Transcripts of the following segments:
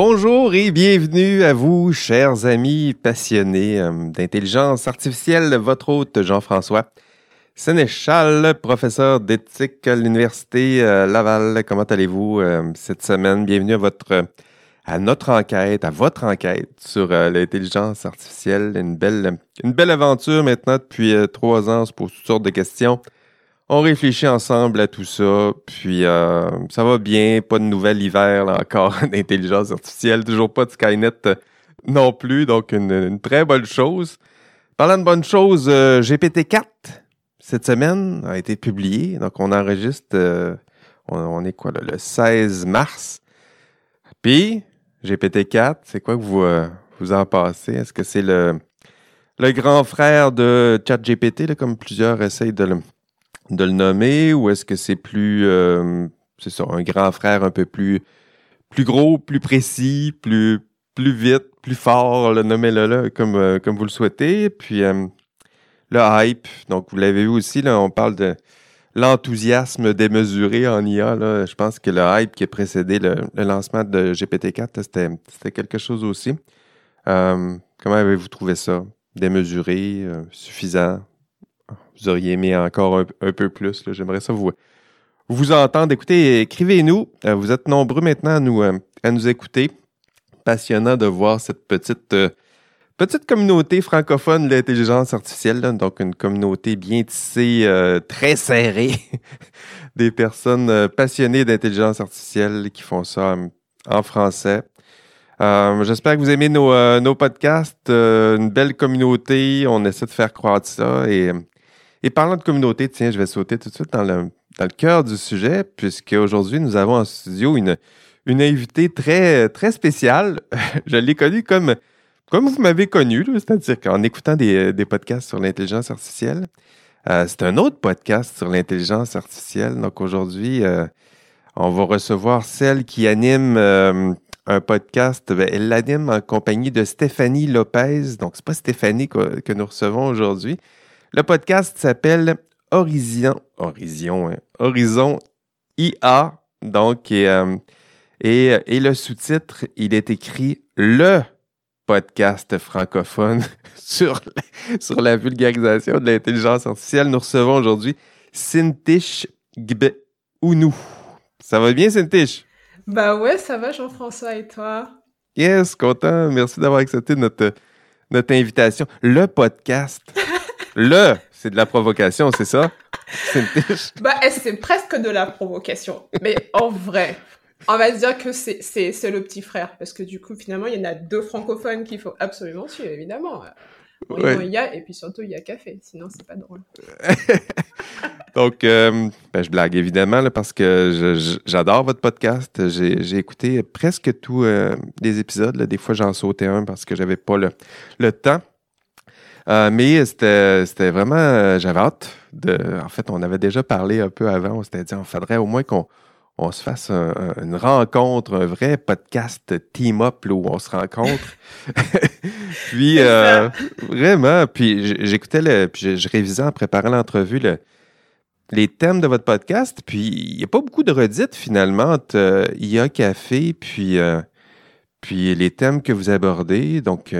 Bonjour et bienvenue à vous, chers amis passionnés euh, d'intelligence artificielle, votre hôte Jean-François Sénéchal, professeur d'éthique à l'Université euh, Laval. Comment allez-vous euh, cette semaine? Bienvenue à votre notre enquête, à votre enquête sur l'intelligence artificielle. Une belle, une belle aventure maintenant depuis trois ans. Pose toutes sortes de questions. On réfléchit ensemble à tout ça, puis euh, ça va bien, pas de nouvel hiver là, encore d'intelligence artificielle, toujours pas de Skynet euh, non plus, donc une, très bonne chose. Parlant de bonnes choses, euh, GPT-4 cette semaine a été publié, donc on enregistre, on, est quoi là, le 16 mars. Puis GPT-4, c'est quoi que vous vous en pensez? Est-ce que c'est le le grand frère de ChatGPT, comme plusieurs essayent de le de le nommer ou est-ce que c'est plus, euh, c'est ça, un grand frère un peu plus, plus gros, plus précis, plus, plus vite, plus fort, le nommer là, là comme, euh, comme vous le souhaitez. Puis euh, le hype, donc vous l'avez vu aussi, là, on parle de l'enthousiasme démesuré en IA. Là. Je pense que le hype qui a précédé le, lancement de GPT-4, c'était quelque chose aussi. comment avez-vous trouvé ça? Démesuré, suffisant? Vous auriez aimé encore un, peu plus. J'aimerais ça vous, vous entendre. Écoutez, écrivez-nous. Euh, vous êtes nombreux maintenant à nous, euh, à nous écouter. Passionnant de voir cette petite, euh, petite communauté francophone de l'intelligence artificielle. Donc, une communauté bien tissée, très serrée. Des personnes passionnées d'intelligence artificielle qui font ça en français. J'espère que vous aimez nos, nos podcasts. une belle communauté. On essaie de faire croître ça. Et et parlant de communauté, tiens, je vais sauter tout de suite dans le, cœur du sujet, puisque aujourd'hui, nous avons en studio une, une invitée très, très spéciale. je l'ai connue comme, comme vous m'avez connu, c'est-à-dire qu'en écoutant des, des, podcasts sur l'intelligence artificielle. Euh, c'est un autre podcast sur l'intelligence artificielle. Donc aujourd'hui, euh, on va recevoir celle qui anime euh, un podcast. Ben, elle l'anime en compagnie de Stéphanie Lopez. Donc, c'est pas Stéphanie que, que nous recevons aujourd'hui. Le podcast s'appelle Horizon, Horizon, hein, Horizon IA. Donc, euh, et, et, le sous-titre, il est écrit le podcast francophone sur, sur la vulgarisation de l'intelligence artificielle. Nous recevons aujourd'hui Sintish Gbe Ounou. Ça va bien, Sintish? Bah ouais, ça va, Jean-François, et toi? Yes, content. Merci d'avoir accepté notre, notre invitation. Le podcast. Le, c'est de la provocation, c'est ça? bah, eh, c'est presque de la provocation. Mais en vrai, on va dire que c'est, le petit frère. Parce que du coup, finalement, il y en a deux francophones qu'il faut absolument suivre, évidemment. il y a, et puis surtout, il y a café. Sinon, c'est pas drôle. Donc, euh, ben, je blague évidemment parce que j'adore votre podcast. J'ai, écouté presque tous euh, les épisodes. Des fois, j'en sautais un parce que j'avais pas le, le temps. Euh, mais c'était vraiment, euh, j'avais hâte de. En fait, on avait déjà parlé un peu avant. On s'était dit, on faudrait au moins qu'on on se fasse une rencontre, un vrai podcast team-up où on se rencontre. puis euh, vraiment, puis j'écoutais le, puis je, révisais en préparant l'entrevue les thèmes de votre podcast. Puis il n'y a pas beaucoup de redites finalement entre IA Café puis puis les thèmes que vous abordez. Donc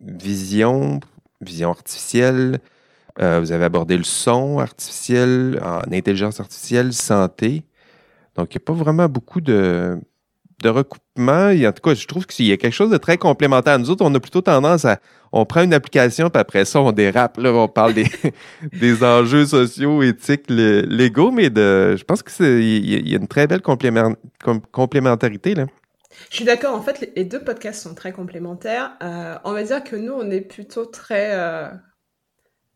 vision, vision artificielle, euh, vous avez abordé le son artificiel, en intelligence artificielle, santé. Donc, il n'y a pas vraiment beaucoup de, de recoupement. en tout cas, je trouve qu'il y a quelque chose de très complémentaire. Nous autres, on a plutôt tendance à. On prend une application, puis après ça, on dérape. Là, on parle des, des enjeux sociaux, éthiques, légaux, mais de, je pense qu'il y, a une très belle complémentarité. Là. Je suis d'accord, en fait, les deux podcasts sont très complémentaires. Euh, on va dire que nous, on est plutôt très, euh,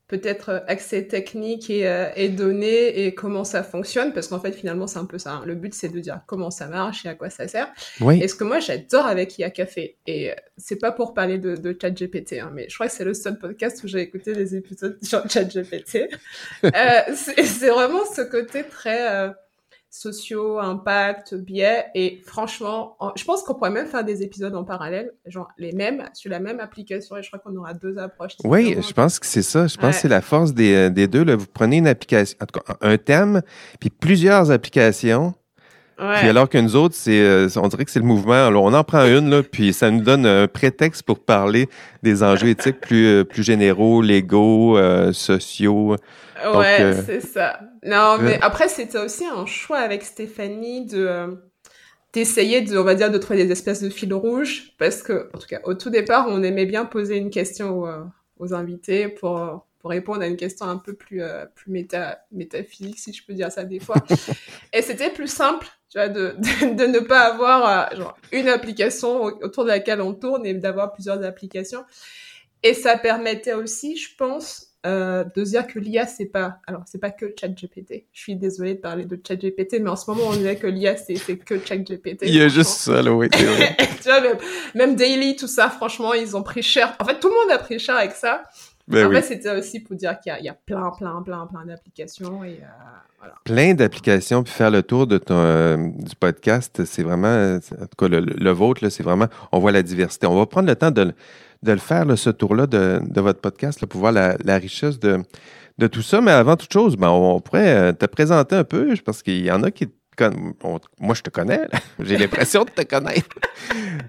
peut-être, accès technique et, euh, et, données et comment ça fonctionne, parce qu'en fait, finalement, c'est un peu ça. Hein. Le but, c'est de dire comment ça marche et à quoi ça sert. Oui. Et ce que moi, j'adore avec IA Café, et c'est pas pour parler de, de ChatGPT, hein, mais je crois que c'est le seul podcast où j'ai écouté des épisodes sur ChatGPT. c'est vraiment ce côté très sociaux, impact, biais. Et franchement, je pense qu'on pourrait même faire des épisodes en parallèle, genre les mêmes, sur la même application. Et je crois qu'on aura deux approches. Oui, je pense que c'est ça. Je pense que c'est la force des, euh, des deux. Là. Vous prenez une application, en tout cas, un thème, puis plusieurs applications. Puis alors que nous autres, c'est, euh, on dirait que c'est le mouvement. Alors, on en prend une, là, puis ça nous donne un prétexte pour parler des enjeux éthiques plus, euh, plus généraux, légaux, euh, sociaux. Ouais, c'est ça. Non, mais après, c'était aussi un choix avec Stéphanie de d'essayer de, on va dire, de trouver des espèces de fils rouges, parce que, en tout cas, au tout départ, on aimait bien poser une question aux, aux invités pour pour répondre à une question un peu plus, euh, plus méta, métaphysique, si je peux dire ça des fois. et c'était plus simple, tu vois, de, de, ne pas avoir euh, genre, une application autour de laquelle on tourne et d'avoir plusieurs applications. Et ça permettait aussi, je pense, euh, de dire que l'IA c'est pas alors c'est pas que ChatGPT. Je suis désolée de parler de ChatGPT, mais en ce moment on dirait que l'IA c'est c'est que ChatGPT. Il y a juste ça oui. tu vois même, même Daily tout ça, franchement ils ont pris cher. En fait tout le monde a pris cher avec ça. Ben en fait, c'était aussi pour dire qu'il y, a plein, plein, plein, plein d'applications. Et, euh, Plein d'applications, puis faire le tour de ton, euh, du podcast, c'est vraiment, en tout cas, le, vôtre, c'est vraiment, on voit la diversité. On va prendre le temps de, de le faire, ce tour-là de, de, votre podcast, pour voir la, la richesse de, de tout ça. Mais avant toute chose, ben, on pourrait euh, te présenter un peu, parce qu'il y en a qui moi, je te connais. J'ai l'impression de te connaître.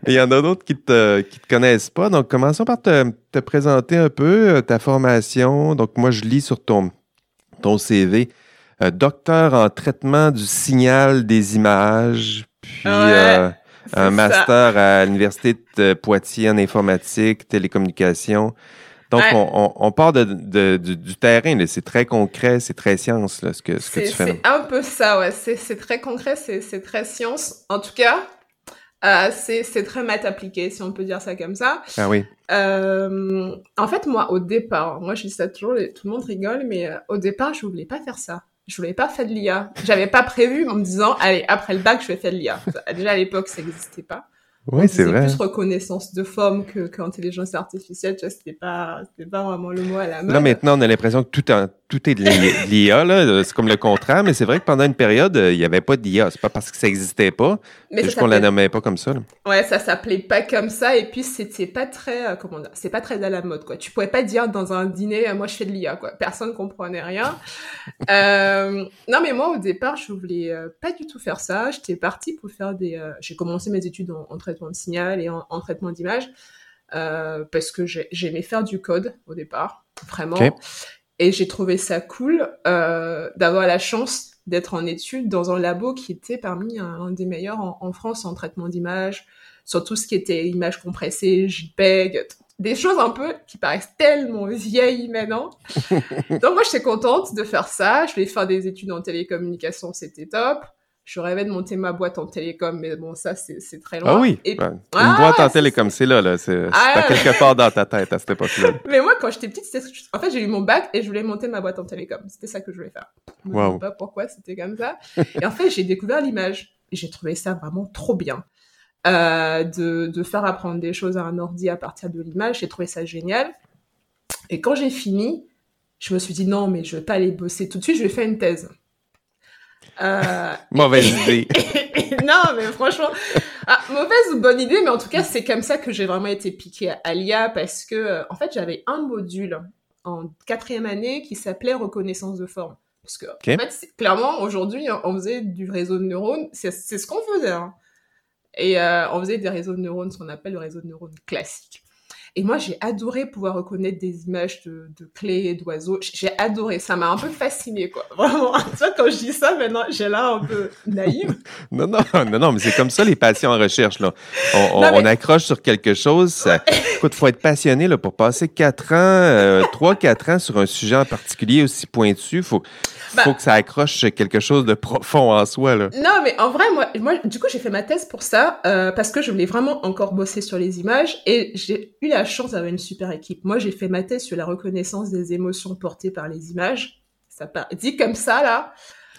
Il y en a d'autres qui te, qui te connaissent pas. Donc, commençons par te, te, présenter un peu euh, ta formation. Donc, moi, je lis sur ton, ton CV. Euh, docteur en traitement du signal des images, puis euh, un master à l'Université de Poitiers en informatique, télécommunication. Donc, on, part de, du, terrain, c'est très concret, c'est très science, ce que, ce que tu fais. C'est un peu ça, ouais. C'est très concret, c'est très science. En tout cas, euh, c'est très maths appliqué, si on peut dire ça comme ça. Ah oui. Euh, en fait, moi, au départ, moi, je dis ça toujours, tout le monde rigole, mais euh, au départ, je voulais pas faire ça. Je voulais pas faire de l'IA. J'avais pas prévu en me disant, allez, après le bac, je vais faire de l'IA. Déjà, à l'époque, ça n'existait pas. Oui, c'est vrai. plus reconnaissance de forme que qu'intelligence artificielle. Tu vois, c'était pas, c'était pas vraiment le mot à la mode. Là, maintenant, on a l'impression que tout, en, tout est de l'IA, là. C'est comme le contraire, mais c'est vrai que pendant une période, il n'y avait pas d'IA. C'est pas parce que ça n'existait pas. C'est juste qu'on la nommait pas comme ça, là. Ouais, ça s'appelait pas comme ça. Et puis, c'était pas très, euh, comment c'est pas très à la mode, quoi. Tu pouvais pas dire dans un dîner, euh, moi, je fais de l'IA, quoi. Personne comprenait rien. euh, non, mais moi, au départ, je voulais euh, pas du tout faire ça. J'étais partie pour faire des, j'ai commencé mes études en, en traitement de signal et en, traitement d'image euh, parce que j'aimais faire du code au départ, vraiment. Et j'ai trouvé ça cool euh, d'avoir la chance d'être en études dans un labo qui était parmi un, des meilleurs en, France en traitement d'image, sur tout ce qui était images compressées, JPEG, des choses un peu qui paraissent tellement vieilles maintenant. Donc moi, j'étais contente de faire ça. Je voulais faire des études en télécommunication, c'était top je rêvais de monter ma boîte en télécom, mais bon, ça, c'est très loin. Ah oui, une ah, boîte en télécom, c'est là, là. C'est ah, quelque part dans ta tête à cette époque-là. mais moi, quand j'étais petite, en fait, j'ai eu mon bac et je voulais monter ma boîte en télécom. C'était ça que je voulais faire. Je ne sais pas pourquoi c'était comme ça. et en fait, j'ai découvert l'image j'ai trouvé ça vraiment trop bien. Euh, de, de faire apprendre des choses à un ordi à partir de l'image, j'ai trouvé ça génial. Et quand j'ai fini, je me suis dit non, mais je vais pas aller bosser tout de suite, je vais faire une thèse. Euh, mauvaise idée. non, mais franchement, ah, mauvaise ou bonne idée, mais en tout cas, c'est comme ça que j'ai vraiment été piquée à l'IA parce que, euh, en fait, j'avais un module en quatrième année qui s'appelait reconnaissance de forme. Parce que, en fait, clairement, aujourd'hui, on faisait du réseau de neurones, c'est ce qu'on faisait. Hein. Et euh, on faisait des réseaux de neurones, ce qu'on appelle le réseau de neurones classique. Et moi, j'ai adoré pouvoir reconnaître des images de, de clés, d'oiseaux. J'ai adoré. Ça m'a un peu fasciné, quoi. Vraiment. tu vois, quand je dis ça, maintenant, j'ai l'air un peu naïve. non, non, non, non, mais c'est comme ça, les passions en recherche, là. On, on, accroche sur quelque chose. Ça... Écoute, faut être passionné, là, pour passer quatre ans, euh, trois, quatre ans sur un sujet en particulier aussi pointu. Faut, bah faut que ça accroche quelque chose de profond en soi, là. Non, mais en vrai, moi, moi du coup, j'ai fait ma thèse pour ça, euh, parce que je voulais vraiment encore bosser sur les images et j'ai eu la chance d'avoir une super équipe. Moi, j'ai fait ma thèse sur la reconnaissance des émotions portées par les images. Ça dit comme ça, là.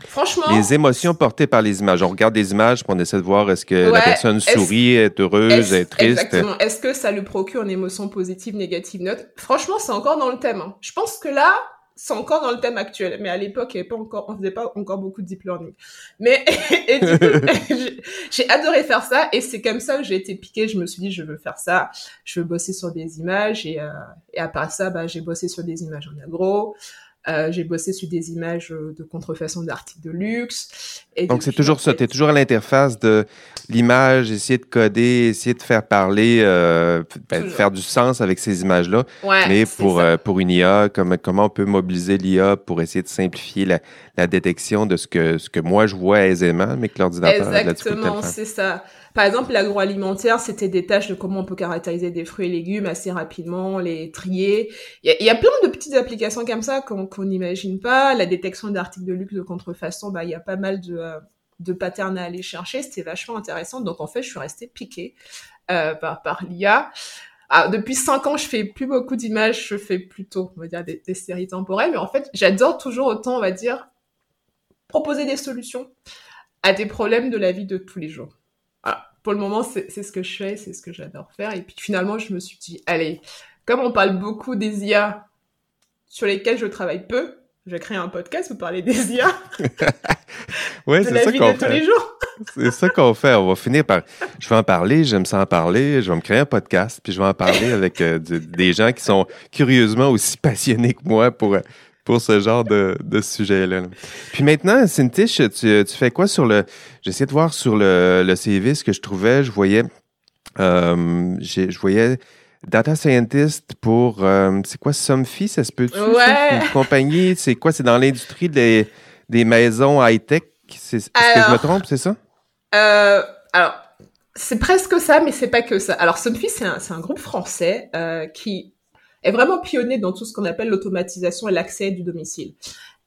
Franchement. Les émotions portées par les images. On regarde des images on essaie de voir est-ce que la personne sourit, est, heureuse, est, triste. Exactement. Est-ce que ça lui procure une émotion positive, négative, neutre? Franchement, c'est encore dans le thème. Hein. Je pense que là, c'est encore dans le thème actuel, mais à l'époque, il y avait pas encore, on faisait pas encore beaucoup de deep learning. Mais et du coup, j'ai adoré faire ça, et c'est comme ça que j'ai été piquée. Je me suis dit, je veux faire ça, je veux bosser sur des images, et, euh, et à part ça, bah, j'ai bossé sur des images en agro. Euh, j'ai bossé sur des images de contrefaçon d'articles de luxe. Et Donc c'est toujours ça, tu es toujours à l'interface de l'image, essayer de coder, essayer de faire parler, euh, ben, faire du sens avec ces images-là. Ouais, mais pour, euh, pour une IA, comme, comment on peut mobiliser l'IA pour essayer de simplifier la, la, détection de ce que, ce que moi je vois aisément, mais que l'ordinateur Exactement, c'est ça. Par exemple, l'agroalimentaire, c'était des tâches de comment on peut caractériser des fruits et légumes assez rapidement, les trier. Il y, a, plein de petites applications comme ça qu'on n'imagine pas. La détection d'articles de luxe de contrefaçon, bah, il y a pas mal de, euh, de patterns à aller chercher. C'était vachement intéressant. Donc, en fait, je suis restée piquée euh, par, par l'IA. Ah, depuis cinq ans, je fais plus beaucoup d'images, je fais plutôt, on va dire, des, des séries temporelles. Mais en fait, j'adore toujours autant, on va dire, proposer des solutions à des problèmes de la vie de tous les jours pour le moment, c'est ce que je fais, c'est ce que j'adore faire. Et puis finalement, je me suis dit, allez, comme on parle beaucoup des IA sur lesquels je travaille peu, je vais créer un podcast pour parler des IA. ouais, c'est ça qu'on fait. c'est ça qu'on fait. On va finir par. Je vais en parler, j'aime ça en parler. Je vais me créer un podcast, puis je vais en parler avec euh, des gens qui sont curieusement aussi passionnés que moi pour pour ce genre de, de sujet-là. Puis maintenant, Cynthia, tu, tu fais quoi sur le... J'essaie de voir sur le, le CV ce que je trouvais. Je voyais... Euh, je voyais data scientist pour... Euh, c'est quoi, Somfy, ça se peut-tu? Ouais. Une compagnie, c'est quoi? C'est dans l'industrie des, des maisons high-tech? Est-ce que je me trompe, c'est ça? Euh, alors, c'est presque ça, mais c'est pas que ça. Alors, Somfy, c'est un, un, groupe français euh, qui est vraiment pionnier dans tout ce qu'on appelle l'automatisation et l'accès du domicile.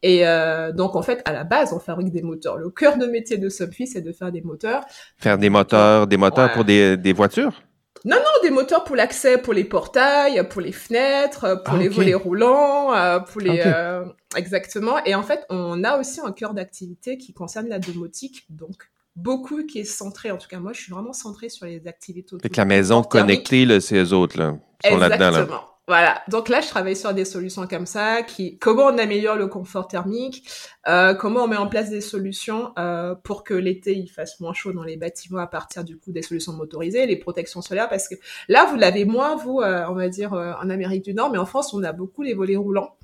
Et euh, donc, en fait, à la base, on fabrique des moteurs. Le cœur de métier de Subfi, c'est de faire des moteurs. Faire des moteurs, des moteurs pour des, des voitures? Non, non, des moteurs pour l'accès, pour les portails, pour les fenêtres, pour ah, les volets roulants, euh, pour les... Euh, exactement. Et en fait, on a aussi un cœur d'activité qui concerne la domotique, donc beaucoup qui est centré, en tout cas moi, je suis vraiment centrée sur les activités. Avec la maison connectée, là, ces autres, là, sont là-dedans. Là. Voilà, donc là je travaille sur des solutions comme ça, qui comment on améliore le confort thermique, euh, comment on met en place des solutions euh, pour que l'été il fasse moins chaud dans les bâtiments à partir du coup des solutions motorisées, les protections solaires, parce que là vous l'avez moins vous, euh, on va dire euh, en Amérique du Nord, mais en France on a beaucoup les volets roulants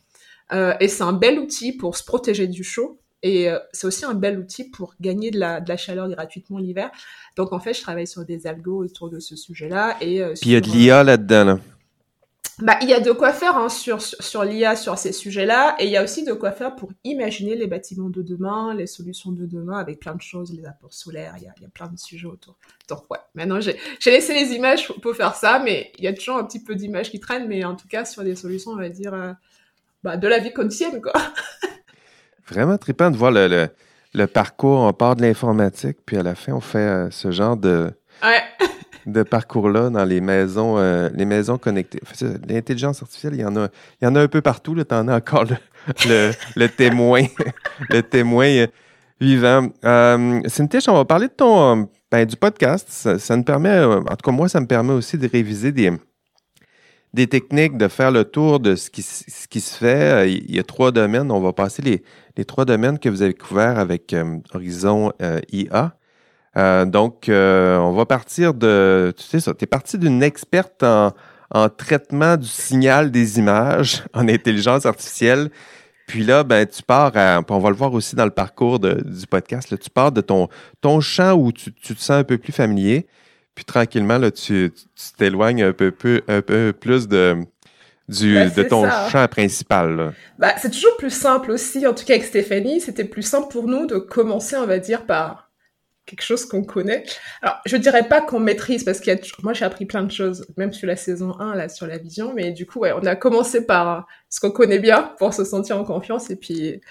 euh, et c'est un bel outil pour se protéger du chaud. Et c'est aussi un bel outil pour gagner de la, de la chaleur gratuitement l'hiver. Donc en fait, je travaille sur des algos autour de ce sujet-là. Et puis il y a de l'IA là-dedans. Là. Bah, il y a de quoi faire hein, sur, sur, l'IA, sur ces sujets-là, et il y a aussi de quoi faire pour imaginer les bâtiments de demain, les solutions de demain, avec plein de choses, les apports solaires, il y a, il y a plein de sujets autour. Donc ouais, maintenant j'ai laissé les images pour faire ça, mais il y a toujours un petit peu d'images qui traînent, mais en tout cas sur des solutions, on va dire, euh, bah, de la vie quotidienne, quoi. Vraiment trippant de voir le, le, le, parcours, on part de l'informatique, puis à la fin, on fait euh, ce genre de... Ouais de parcours-là dans les maisons, euh, les maisons connectées. L'intelligence artificielle, il y en a, il y en a un peu partout. Tu en as encore le, le, témoin, le témoin euh, vivant. Euh, Cynthia, on va parler de ton, euh, ben, du podcast. Ça, ça me permet, en tout cas moi, ça me permet aussi de réviser des, des techniques, de faire le tour de ce qui, ce qui se fait. Il y a trois domaines. On va passer les, les trois domaines que vous avez couverts avec Horizon IA. Euh, donc, euh, on va partir de, tu sais ça, tu es parti d'une experte en, en, traitement du signal des images en intelligence artificielle. Puis là, ben, tu pars, à, on va le voir aussi dans le parcours de, du podcast, là, tu pars de ton, ton champ où tu, tu, te sens un peu plus familier. Puis tranquillement, là, tu t'éloignes un peu, peu, un peu plus de, du, ben, de ton champ principal. Bah, c'est toujours plus simple aussi, en tout cas avec Stéphanie, c'était plus simple pour nous de commencer, on va dire, par quelque chose qu'on connaît. Alors, je dirais pas qu'on maîtrise, parce que moi, j'ai appris plein de choses, même sur la saison 1, là, sur la vision, mais du coup, ouais, on a commencé par ce qu'on connaît bien, pour se sentir en confiance, et puis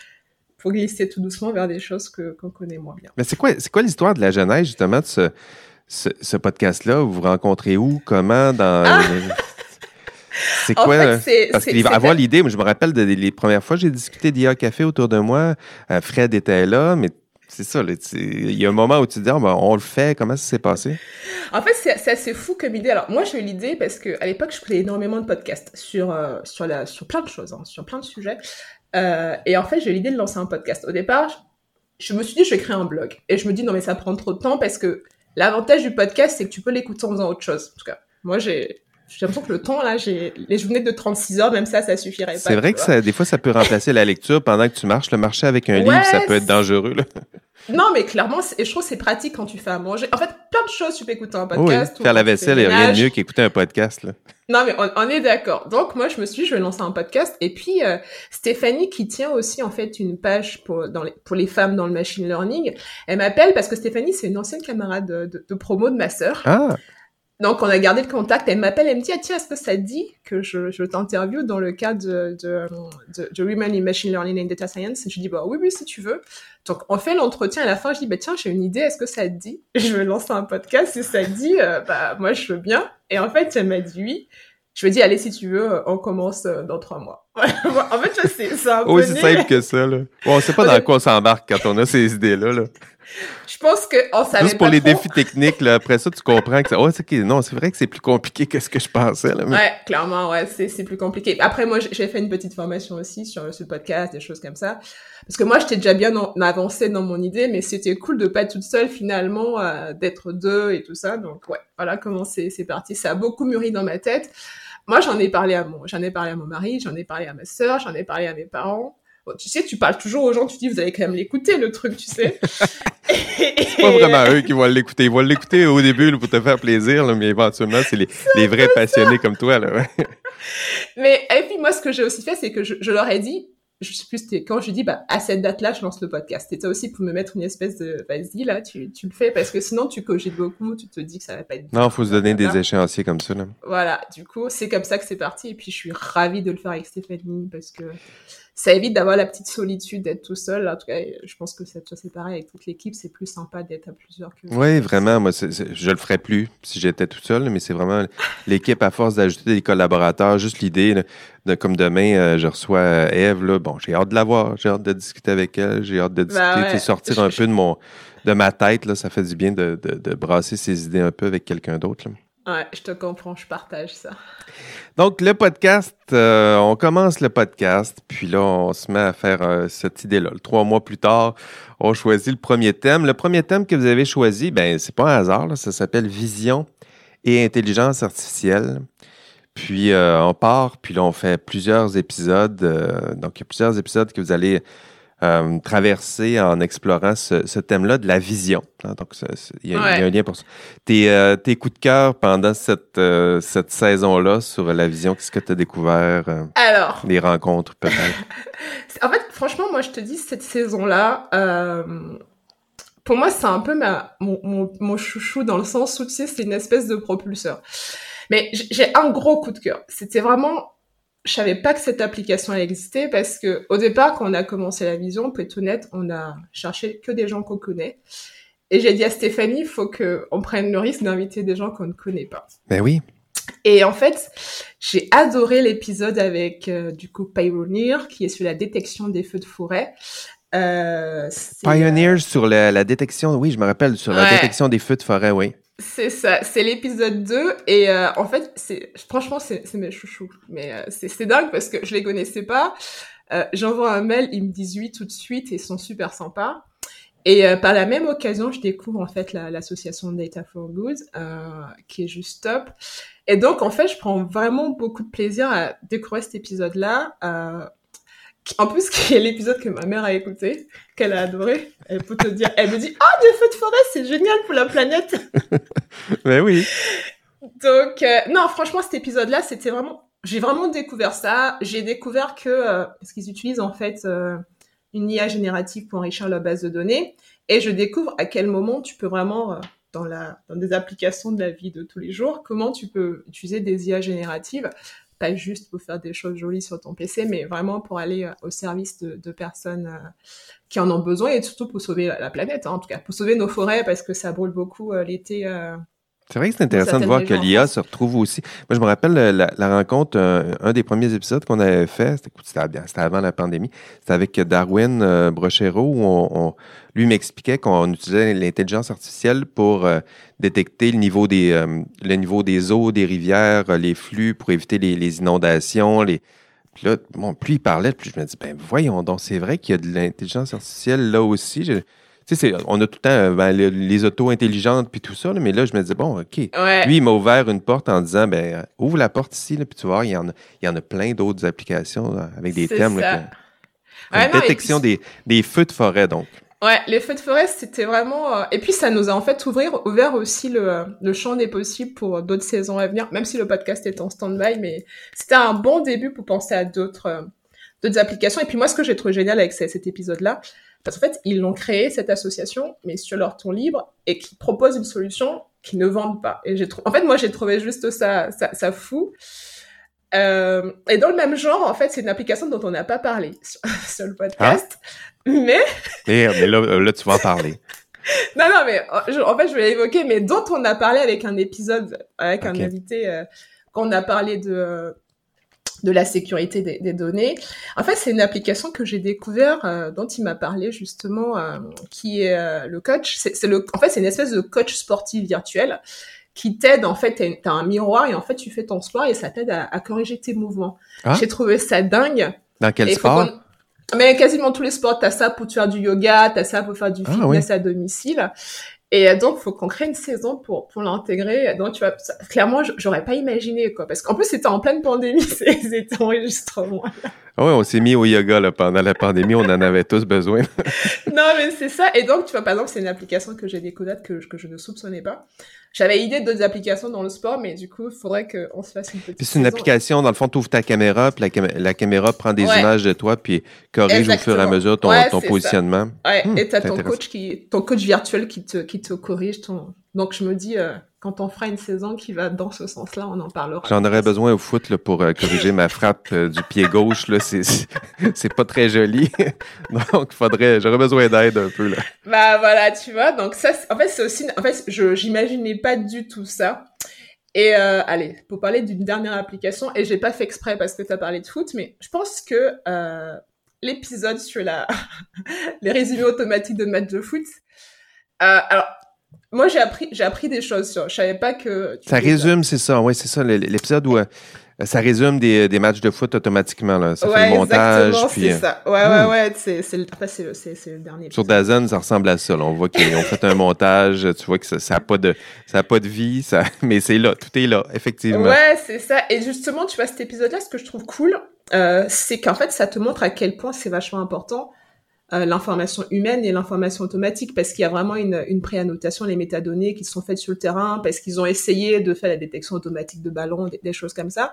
pour glisser tout doucement vers des choses que, qu'on connaît moins bien. Mais c'est quoi, c'est quoi l'histoire de la genèse, justement, de ce, ce, podcast-là? Vous vous rencontrez où? Comment? Dans... Ah! C'est quoi? En fait, parce avoir l'idée, je me rappelle des les premières fois j'ai discuté d'IA Café autour de moi, euh, Fred était là, mais c'est ça, il y a un moment où tu te dis, ah, ben, on le fait, comment ça s'est passé? En fait, c'est assez fou comme idée. Alors, moi, j'ai eu l'idée parce qu'à l'époque, je faisais énormément de podcasts sur, euh, sur, la, sur plein de choses, hein, sur plein de sujets. Euh, et en fait, j'ai eu l'idée de lancer un podcast. Au départ, je me suis dit, je vais créer un blog. Et je me dis, non, mais ça prend trop de temps parce que l'avantage du podcast, c'est que tu peux l'écouter en faisant autre chose. En tout cas, moi, j'ai j'ai l'impression que le temps, là, j'ai les journées de 36 heures, même ça, ça suffirait pas. C'est vrai que ça, des fois, ça peut remplacer la lecture pendant que tu marches. Le marcher avec un livre, ça peut être dangereux. Là. Non, mais clairement, je trouve que c'est pratique quand tu fais à manger. En fait, plein de choses, tu peux écouter un podcast. Oui. Faire la vaisselle, il n'y a rien de mieux qu'écouter un podcast. Là. Non, mais on, est d'accord. Donc, moi, je me suis dit, je vais lancer un podcast. Et puis, euh, Stéphanie, qui tient aussi, en fait, une page pour, dans les, pour les femmes dans le machine learning, elle m'appelle parce que Stéphanie, c'est une ancienne camarade de, de, promo de ma sœur. Ah donc, on a gardé le contact. Elle m'appelle, elle me dit, ah, tiens, est-ce que ça dit que je, je t'interviewe dans le cadre de, de, de, de Women in Machine Learning and Data Science? Et je dis, bah oui, oui, si tu veux. Donc, on fait l'entretien. À la fin, je dis, bah tiens, j'ai une idée. Est-ce que ça te dit? Je vais lancer un podcast. Si ça te dit, euh, bah, moi, je veux bien. Et en fait, elle m'a dit oui. Je lui ai dit, allez, si tu veux, on commence euh, dans trois mois. en fait, c'est un peu c'est simple que ça, là. Bon, on sait pas dans quoi on s'embarque quand on a ces idées-là, là. Je pense que on savait Juste pour les défis techniques, là, après ça, tu comprends que ça, oh, c'est non, c'est vrai que c'est plus compliqué que ce que je pensais, là. Ouais, clairement, ouais, c'est plus compliqué. Après, moi, j'ai fait une petite formation aussi sur ce podcast, des choses comme ça. Parce que moi, j'étais déjà bien avancé dans mon idée, mais c'était cool de pas être toute seule, finalement, euh, d'être deux et tout ça. Donc, ouais, voilà comment c'est parti. Ça a beaucoup mûri dans ma tête. Moi, j'en ai parlé à mon, j'en ai parlé à mon mari, j'en ai parlé à ma sœur, j'en ai parlé à mes parents. Tu sais, tu parles toujours aux gens, tu dis, vous allez quand même l'écouter, le truc, tu sais. c'est pas vraiment eux qui vont l'écouter. Ils vont l'écouter au début pour te faire plaisir, mais éventuellement, c'est les, vrais passionnés comme toi. Là, mais et puis moi, ce que j'ai aussi fait, c'est que je, je, leur ai dit, je sais plus quand je dis bah à cette date-là je lance le podcast. C'était aussi pour me mettre une espèce de vas-y là tu, tu le fais parce que sinon tu cogites beaucoup, tu te dis que ça va pas être. Non, faut se donner des échéanciers comme ça là. Voilà, du coup c'est comme ça que c'est parti et puis je suis ravie de le faire avec Stéphanie parce que ça évite d'avoir la petite solitude d'être tout seul. En tout cas, je pense que c'est pareil avec toute l'équipe. C'est plus sympa d'être à plusieurs que. Oui, vraiment. Moi, je le ferais plus si j'étais tout seul, mais c'est vraiment l'équipe à force d'ajouter des collaborateurs. Juste l'idée, de, comme demain, euh, je reçois euh, Eve. Là, bon, j'ai hâte de la voir. J'ai hâte de discuter avec elle. J'ai hâte de bah discuter, sortir un peu de mon de ma tête. Là, ça fait du bien de, de, de brasser ses idées un peu avec quelqu'un d'autre. Ouais, je te comprends, je partage ça. Donc, le podcast, euh, on commence le podcast, puis là, on se met à faire euh, cette idée-là. Trois mois plus tard, on choisit le premier thème. Le premier thème que vous avez choisi, ben, c'est pas un hasard, ça s'appelle Vision et intelligence artificielle. Puis, euh, on part, puis là, on fait plusieurs épisodes. donc, il y a plusieurs épisodes que vous allez euh, traverser en explorant ce, thème-là de la vision. Hein. donc, il y, a un lien pour ça. Tes, euh, tes coups de cœur pendant cette, euh, cette saison-là sur la vision, qu'est-ce que tu as découvert? Alors. Les rencontres, peut-être? en fait, franchement, moi, je te dis, cette saison-là, pour moi, c'est un peu ma, mon, mon, mon, chouchou dans le sens où, tu sais, c'est une espèce de propulseur. Mais j'ai un gros coup de cœur. C'était vraiment je savais pas que cette application existait parce que au départ, quand on a commencé la vision, pour être honnête, on a cherché que des gens qu'on connaît. Et j'ai dit à Stéphanie, il faut qu'on prenne le risque d'inviter des gens qu'on ne connaît pas. Ben oui. Et en fait, j'ai adoré l'épisode avec euh, du coup Pioneer, qui est sur la détection des feux de forêt. Euh, Pioneer sur la, détection, oui, je me rappelle, sur la détection des feux de forêt, oui. C'est ça, c'est l'épisode 2 et euh, en fait, c'est franchement c'est mes chouchous, mais euh, c'est dingue parce que je les connaissais pas. Euh, J'envoie un mail, ils me disent oui tout de suite et ils sont super sympas. Et euh, par la même occasion, je découvre en fait l'association Data for Good, qui est juste top. Et donc en fait, je prends vraiment beaucoup de plaisir à découvrir cet épisode-là en plus, qui est l'épisode que ma mère a écouté, qu'elle a adoré. Elle peut te dire, elle me dit, ah, des feux de forêt, c'est génial pour la planète. Mais oui. Donc, euh, non, franchement, cet épisode-là, c'était vraiment, j'ai vraiment découvert ça. J'ai découvert que, euh, parce qu'ils utilisent en fait euh, une IA générative pour enrichir leur base de données, et je découvre à quel moment tu peux vraiment dans, la, dans des applications de la vie de tous les jours, comment tu peux utiliser des IA génératives pas juste pour faire des choses jolies sur ton PC, mais vraiment pour aller euh, au service de, personnes euh, qui en ont besoin et surtout pour sauver la, planète, hein, en tout cas, pour sauver nos forêts parce que ça brûle beaucoup euh, l'été. C'est vrai que c'est intéressant de voir que l'IA se retrouve aussi. Moi, je me rappelle la, rencontre, un, des premiers épisodes qu'on avait fait, c'était avant la pandémie, c'était avec Darwin Brochero où on lui m'expliquait qu'on utilisait l'intelligence artificielle pour euh, détecter le niveau des euh, le niveau des eaux, des rivières, euh, les flux pour éviter les, inondations. Les... Puis là, bon, plus il parlait, plus je me dis ben voyons donc, c'est vrai qu'il y a de l'intelligence artificielle là aussi. Tu sais, on a tout le temps euh, ben, les, autos intelligentes puis tout ça, mais là, je me disais, bon, OK. Lui, il m'a ouvert une porte en disant, ben, ouvre la porte ici, là, puis tu vois, il y en a, il y en a plein d'autres applications avec des thèmes. Là, détection des, des feux de forêt, donc. Ouais, les feux de forêt, c'était vraiment... Euh, et puis, ça nous a en fait ouvrir, ouvert aussi le, le champ des possibles pour d'autres saisons à venir, même si le podcast est en stand-by, mais c'était un bon début pour penser à d'autres euh, d'autres applications. Et puis moi, ce que j'ai trouvé génial avec cet épisode-là, parce qu'en fait, ils l'ont créé, cette association, mais sur leur ton libre, et qui propose une solution qu'ils ne vendent pas. Et j'ai En fait, moi, j'ai trouvé juste ça, ça, ça fou. Euh, et dans le même genre, en fait, c'est une application dont on n'a pas parlé sur, le podcast. Ah. Mais. mais là, euh, là, tu vas en parler. non, non, mais euh, en fait, je vais l'évoquer, mais dont on a parlé avec un épisode, avec un invité, euh, quand on a parlé de de la sécurité des, des données. En fait, c'est une application que j'ai découvert, euh, dont il m'a parlé justement, qui est le coach. C'est le, en fait, c'est une espèce de coach sportif virtuel qui t'aide. En fait, t'as un miroir et en fait, tu fais ton sport et ça t'aide à, à, corriger tes mouvements. Ah. J'ai trouvé ça dingue. Dans quel sport mais quasiment tous les sports, t'as ça pour faire du yoga, t'as ça pour faire du ah, fitness à domicile. Et donc, faut qu'on crée une saison pour pour l'intégrer. Donc, tu vois, clairement, j'aurais pas imaginé quoi, parce qu'en plus c'était en pleine pandémie ces, enregistrements. Ah ouais, on s'est mis au yoga là pendant la pandémie, on en avait tous besoin. non, mais c'est ça. Et donc, tu vois, par exemple, c'est une application que j'ai découverte que que je ne soupçonnais pas. J'avais idée d'autres applications dans le sport, mais du coup, il faudrait qu'on se fasse une petite. C'est une application, dans le fond, tu ouvres ta caméra, puis la, caméra prend des images de toi, puis corrige au fur et à mesure ton, ton positionnement. Ouais, hmm, et t'as ton coach qui, ton coach virtuel qui te, qui te corrige ton. Donc je me dis, euh, quand on fera une saison qui va dans ce sens-là, on en parlera. J'en aurais besoin au foot là, pour euh, corriger ma frappe euh, du pied gauche. Là, c'est, c'est pas très joli. donc, faudrait, j'aurais besoin d'aide un peu là. Bah voilà, tu vois. Donc ça, en fait, c'est aussi, en fait, je j'imaginais pas du tout ça. Et euh, allez, pour parler d'une dernière application, et j'ai pas fait exprès parce que tu as parlé de foot, mais je pense que euh, l'épisode sur la les résumés automatiques de matchs de foot. Euh, alors, moi, j'ai appris, j'ai appris des choses sur. Je savais pas que. Ça résume, c'est ça. Oui, c'est ça. L'épisode où euh, ça résume des, des, matchs de foot automatiquement. Là. Ça fait le montage. c'est euh, ça. Ouais, ouais, hmm. ouais. C'est, c'est, le, c'est, c'est, le dernier. Sur Dazen, ça ressemble à ça. Là. On voit qu'ils ont fait un montage. Tu vois que ça, ça a pas de, ça a pas de vie. Ça, mais c'est là. Tout est là, effectivement. Ouais, c'est ça. Et justement, tu vois, cet épisode-là, ce que je trouve cool, euh, c'est qu'en fait, ça te montre à quel point c'est vachement important euh, l'information humaine et l'information automatique parce qu'il y a vraiment une, une préannotation, les métadonnées qui sont faites sur le terrain, parce qu'ils ont essayé de faire la détection automatique de ballons, des, choses comme ça.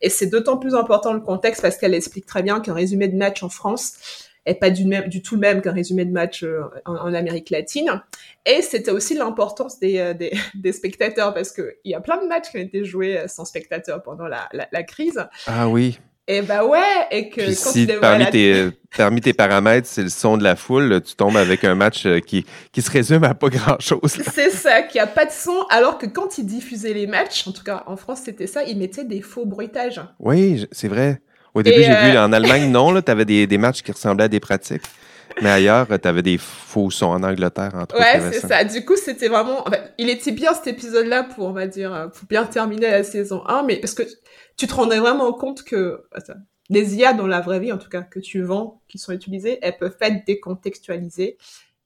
Et c'est d'autant plus important le contexte parce qu'elle explique très bien qu'un résumé de match en France est pas du, même, du tout le même qu'un résumé de match euh, en, Amérique latine. Et c'était aussi l'importance des, euh, des, des, spectateurs parce que il y a plein de matchs qui ont été joués sans spectateurs pendant la, la crise. Ah oui. Et bah ouais, et que quand si parmi, tes, parmi tes paramètres, c'est le son de la foule, tu tombes avec un match euh, qui, qui se résume à pas grand-chose. C'est ça, qui a pas de son, alors que quand ils diffusaient les matchs, en tout cas en France c'était ça, ils mettaient des faux bruitages. Oui, c'est vrai. Au début, j'ai vu euh, en Allemagne, non, là, t'avais des, des matchs qui ressemblaient à des pratiques. Mais ailleurs, tu avais des faux sons en Angleterre, entre autres. Ouais, c'est ça. Du coup, c'était vraiment... il était bien cet épisode-là pour, on va dire, euh, pour bien terminer la saison 1, mais parce que tu te rendrais vraiment compte que les IA dans la vraie vie, en tout cas, que tu vends, qui sont utilisées, elles peuvent être décontextualisées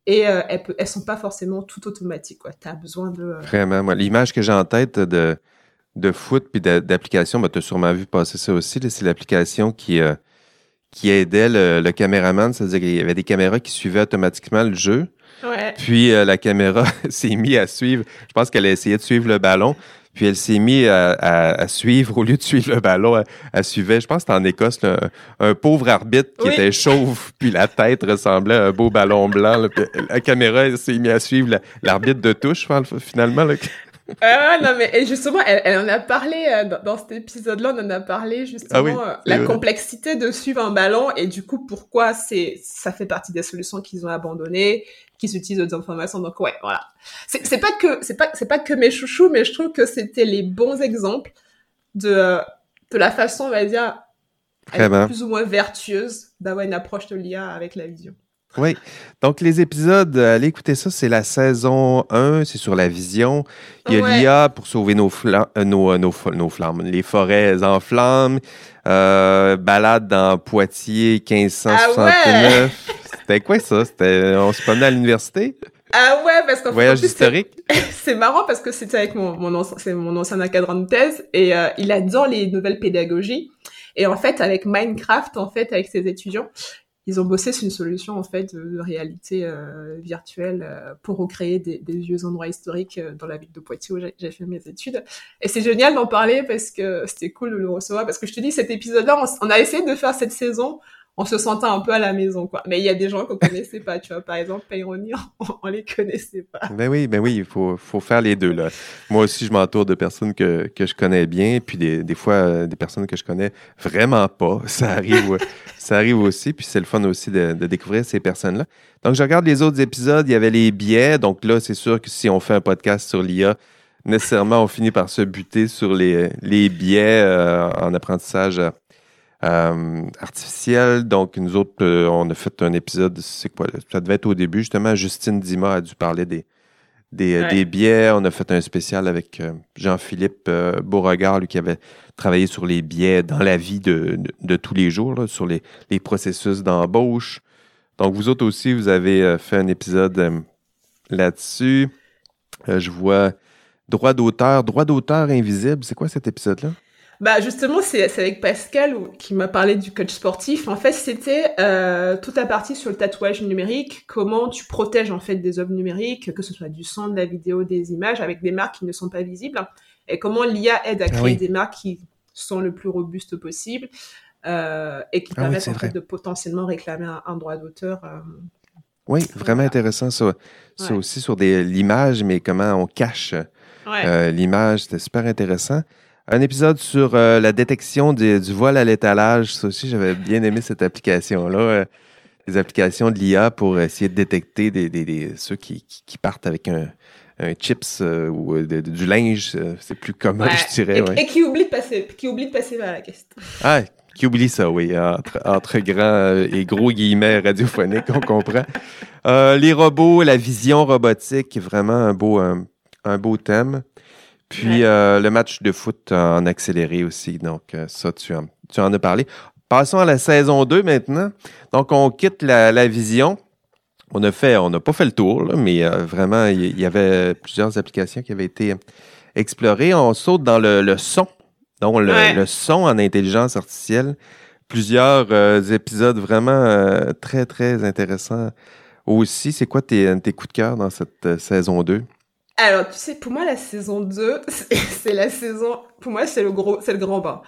et euh, elles, elles sont pas forcément tout automatiques. Tu as besoin de... Euh, Vraiment. Moi, l'image que j'ai en tête de, de foot puis d'application, bah, tu as sûrement vu passer ça aussi. C'est l'application qui, euh, qui aidait le, le caméraman. C'est-à-dire qu'il y avait des caméras qui suivaient automatiquement le jeu. Ouais. Puis la caméra s'est mise à suivre. Je pense qu'elle a essayé de suivre le ballon. Puis elle s'est mise à, suivre, au lieu de suivre le ballon, elle, suivait, je pense que c'était en Écosse, un pauvre arbitre qui était chauve, puis la tête ressemblait à un beau ballon blanc. la caméra s'est mise à suivre l'arbitre de touche, finalement. Là. Ah non mais et justement elle, elle en a parlé euh, dans, cet épisode-là on en a parlé justement ah euh, la complexité de suivre un ballon et du coup pourquoi c'est ça fait partie des solutions qu'ils ont abandonnées qui s'utilisent d'autres informations. Donc ouais, voilà. C'est pas que c'est pas c'est pas que mes chouchous, mais je trouve que c'était les bons exemples de de la façon, on va dire, plus ou moins vertueuse d'avoir une approche de l'IA avec la vision. Oui. Donc, les épisodes, allez écouter ça, c'est la saison 1, c'est sur la vision. Il y a Ouais. l'IA pour sauver nos, euh, nos, euh, nos, nos flammes, les forêts en flammes. Euh, balade dans Poitiers, 1569. C'était quoi ça? C'était, on se promenait à l'université? Ah ouais, parce qu'en fait, en Voyage c'est- historique? c'est marrant parce que c'était avec mon, mon, ancien, c'est mon ancien encadrant de thèse et euh, il adore les nouvelles pédagogies. Et en fait, avec Minecraft, en fait, avec ses étudiants, ils ont bossé sur une solution en fait de, réalité euh, virtuelle euh, pour recréer des, vieux endroits historiques euh, dans la ville de Poitiers où j'ai fait mes études. Et c'est génial d'en parler parce que c'était cool de le recevoir parce que je te dis cet épisode-là, on a essayé de faire cette saison en se sentant un peu à la maison quoi. Mais il y a des gens qu'on connaissait pas, tu vois. Par exemple, Payroni, on, on les connaissait pas. Ben oui, ben oui, il faut, faut faire les deux. Là. Moi aussi, je m'entoure de personnes que, que je connais bien, puis des, des fois, euh, des personnes que je connais vraiment pas. Ça arrive, euh, ça arrive aussi, puis c'est le fun aussi de, découvrir ces personnes-là. Donc, je regarde les autres épisodes, il y avait les biais. Donc là, c'est sûr que si on fait un podcast sur l'IA, nécessairement, on finit par se buter sur les, les biais euh, en apprentissage euh, euh, artificiel. Donc, nous autres, euh, on a fait un épisode, c'est quoi? Ça devait être au début, justement. Justine Dima a dû parler des, des, Ouais. des biais. On a fait un spécial avec euh, Jean-Philippe euh, Beauregard, lui, qui avait travaillé sur les biais dans la vie de, de, de tous les jours, là, sur les, les processus d'embauche. Donc, vous autres aussi, vous avez euh, fait un épisode euh, là-dessus. Euh, je vois droit d'auteur, droit d'auteur invisible. C'est quoi cet épisode-là? Bah justement, c'est avec Pascal qui m'a parlé du coach sportif. En fait, c'était euh, toute la partie sur le tatouage numérique, comment tu protèges en fait des œuvres numériques, que ce soit du son, de la vidéo, des images, avec des marques qui ne sont pas visibles, et comment l'IA aide à créer oui. des marques qui sont le plus robustes possible euh, et qui Ah permettent en fait de potentiellement réclamer un, un droit d'auteur. euh. Oui, vraiment Voilà. intéressant ça. Ça Ouais. aussi sur l'image, mais comment on cache Ouais. l'image, c'était super intéressant. Un épisode sur euh, la détection du vol à l'étalage, ça aussi, j'avais bien aimé cette application-là. euh, les applications de l'IA pour essayer de détecter des, des- des- ceux qui, qui- qui partent avec un, un chips euh, ou euh, de- du linge, euh, c'est plus commun, Ouais. je dirais. et, ouais. et qui oublie de passer, qui oublie de passer vers la caisse. Ah, qui oublie ça, oui, entre, entre grands euh, et gros guillemets radiophoniques, on comprend. Euh, les robots, la vision robotique, vraiment un beau, un, un beau thème. Puis Ouais. euh, le match de foot en accéléré aussi, donc euh, ça, tu en, tu en as parlé. Passons à la saison 2 maintenant. Donc, on quitte la, la vision. On a fait, on n'a pas fait le tour, là, mais euh, vraiment, il y, avait plusieurs applications qui avaient été explorées. On saute dans le, le son. Donc, le, Ouais. le son en intelligence artificielle. Plusieurs euh, épisodes vraiment euh, très, très intéressants aussi. C'est quoi tes, tes coups de cœur dans cette euh, saison 2? Alors, tu sais, pour moi, la saison 2, c'est la saison... Pour moi, c'est le gros, c'est le grand bain.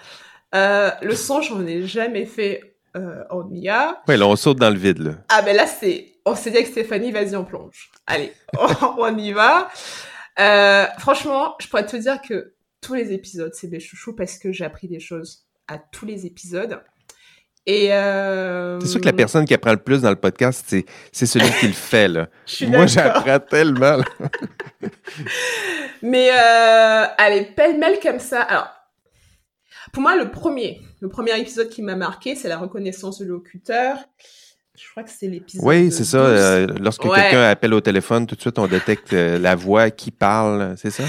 Euh, le son, j'en ai jamais fait euh, en IA. Oui, là, on saute dans le vide, là. Ah, ben là, c'est... On s'est dit avec Stéphanie, vas-y, on plonge. Allez, on, on y va. Euh, franchement, je pourrais te dire que tous les épisodes, c'est des chouchous parce que j'ai appris des choses à tous les épisodes. Et... Euh... C'est sûr que la personne qui apprend le plus dans le podcast, c'est, c'est celui qui le fait, là. Moi, j'apprends tellement. Mais euh, allez, pêle-mêle comme ça. Alors, pour moi, le premier, le premier épisode qui m'a marqué, c'est la reconnaissance de locuteur. Je crois que c'est l'épisode. Oui, c'est ça. 12. euh, lorsque Ouais. quelqu'un appelle au téléphone, tout de suite, on détecte euh, la voix qui parle, c'est ça?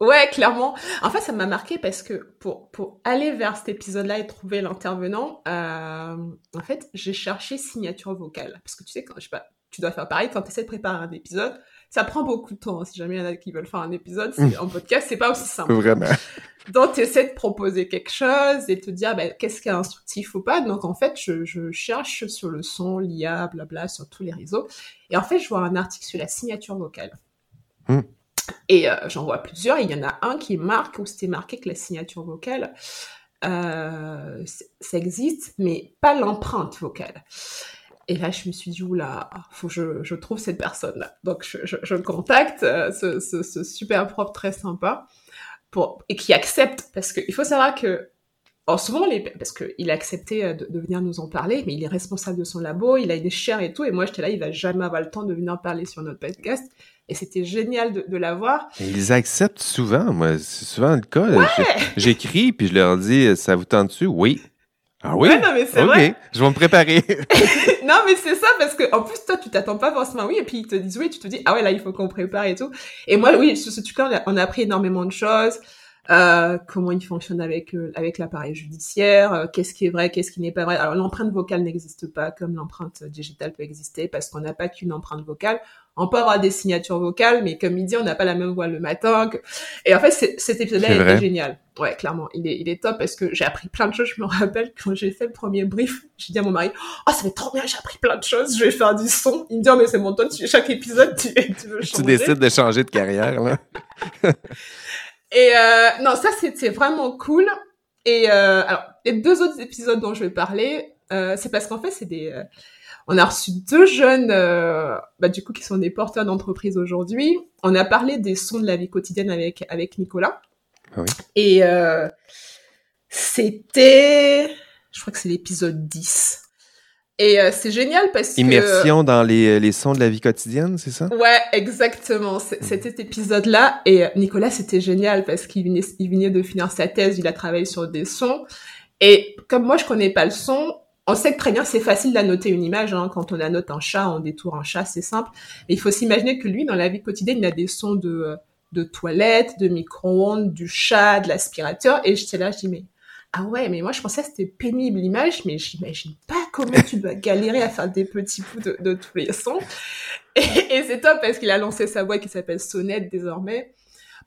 Ouais, clairement. En fait, ça m'a marqué parce que pour, pour aller vers cet épisode-là et trouver l'intervenant, euh, en fait, j'ai cherché signature vocale. Parce que tu sais, quand, je sais pas, tu dois faire pareil quand tu essaies de préparer un épisode. Ça prend beaucoup de temps. hein. Si jamais il y en a qui veulent faire un épisode, c'est, en podcast, c'est pas aussi simple. Vraiment. Donc, tu essaies de proposer quelque chose et te dire ben, qu'est-ce qui est instructif ou pas. Donc, en fait, je, je cherche sur le son, l'IA, blabla, sur tous les réseaux. Et en fait, je vois un article sur la signature vocale. Hmm. Et euh, j'en vois plusieurs. Il y en a un qui marque où c'était marqué que la signature vocale, euh, ça existe, mais pas l'empreinte vocale. Et là, je me suis dit, oula, faut que je, trouve cette personne-là. Donc, je, je, contacte euh, ce, ce, ce super prof très sympa pour, et qui accepte, parce qu'il faut savoir que, alors souvent, les, parce qu'il a accepté euh, de, venir nous en parler, mais il est responsable de son labo, il a une chaire et tout, et moi, j'étais là, il va jamais avoir le temps de venir parler sur notre podcast, et c'était génial de, de l'avoir. Ils acceptent souvent, moi. C'est souvent le cas. J'écris, puis je leur dis, ça vous tente dessus? Oui. Ah oui? Ouais, non, mais c'est vrai. je vais me préparer. non, mais c'est ça, parce que, en plus, toi, tu t'attends pas forcément oui, et puis ils te disent oui, tu te dis, ah ouais, là, il faut qu'on prépare et tout. Et moi, oui, sur ce a- on a appris énormément de choses. Euh, comment il fonctionne avec euh, avec l'appareil judiciaire, euh, qu'est-ce qui est vrai, qu'est-ce qui n'est pas vrai. Alors l'empreinte vocale n'existe pas comme l'empreinte digitale peut exister parce qu'on n'a pas qu'une empreinte vocale. On peut avoir des signatures vocales, mais comme il dit, on n'a pas la même voix le matin. que- Et en fait, cet épisode-là C'est était génial. Ouais, clairement, il est il est top parce que j'ai appris plein de choses. Je me rappelle quand j'ai fait le premier brief, j'ai dit à mon mari, oh ça être trop bien, j'ai appris plein de choses, je vais faire du son. Il me dit oh, mais c'est mon ton, tu, chaque épisode tu, tu veux tu décides de changer de carrière, là. Et euh, non, ça c'était vraiment cool. Et euh, alors, les deux autres épisodes dont je vais parler, euh, c'est parce qu'en fait, c'est des. euh, on a reçu deux jeunes, euh, bah, du coup, qui sont des porteurs d'entreprise aujourd'hui. On a parlé des sons de la vie quotidienne avec avec Nicolas. Ah oui. Et euh, c'était, je crois que c'est l'épisode 10. Et euh, c'est génial parce que Immersion dans les, les sons de la vie quotidienne, c'est ça? Ouais, exactement. C'est- C'était cet épisode-là. Et euh, Nicolas, c'était génial parce qu'il venait, il venait de finir sa thèse, il a travaillé sur des sons. Et comme moi, je connais pas le son, on sait que très bien, c'est facile d'annoter une image. Hein. Quand on annote un chat, on détourne un chat, c'est simple. Mais il faut s'imaginer que lui, dans la vie quotidienne, il a des sons de, euh, de toilette, de micro-ondes, du chat, de l'aspirateur. Et j'étais là, je dis, mais ah ouais, mais moi je pensais que c'était pénible l'image, mais j'imagine pas comment tu dois galérer à faire des petits bouts de, de tous les sons. Et, et c'est top parce qu'il a lancé sa boîte qui s'appelle Soned désormais.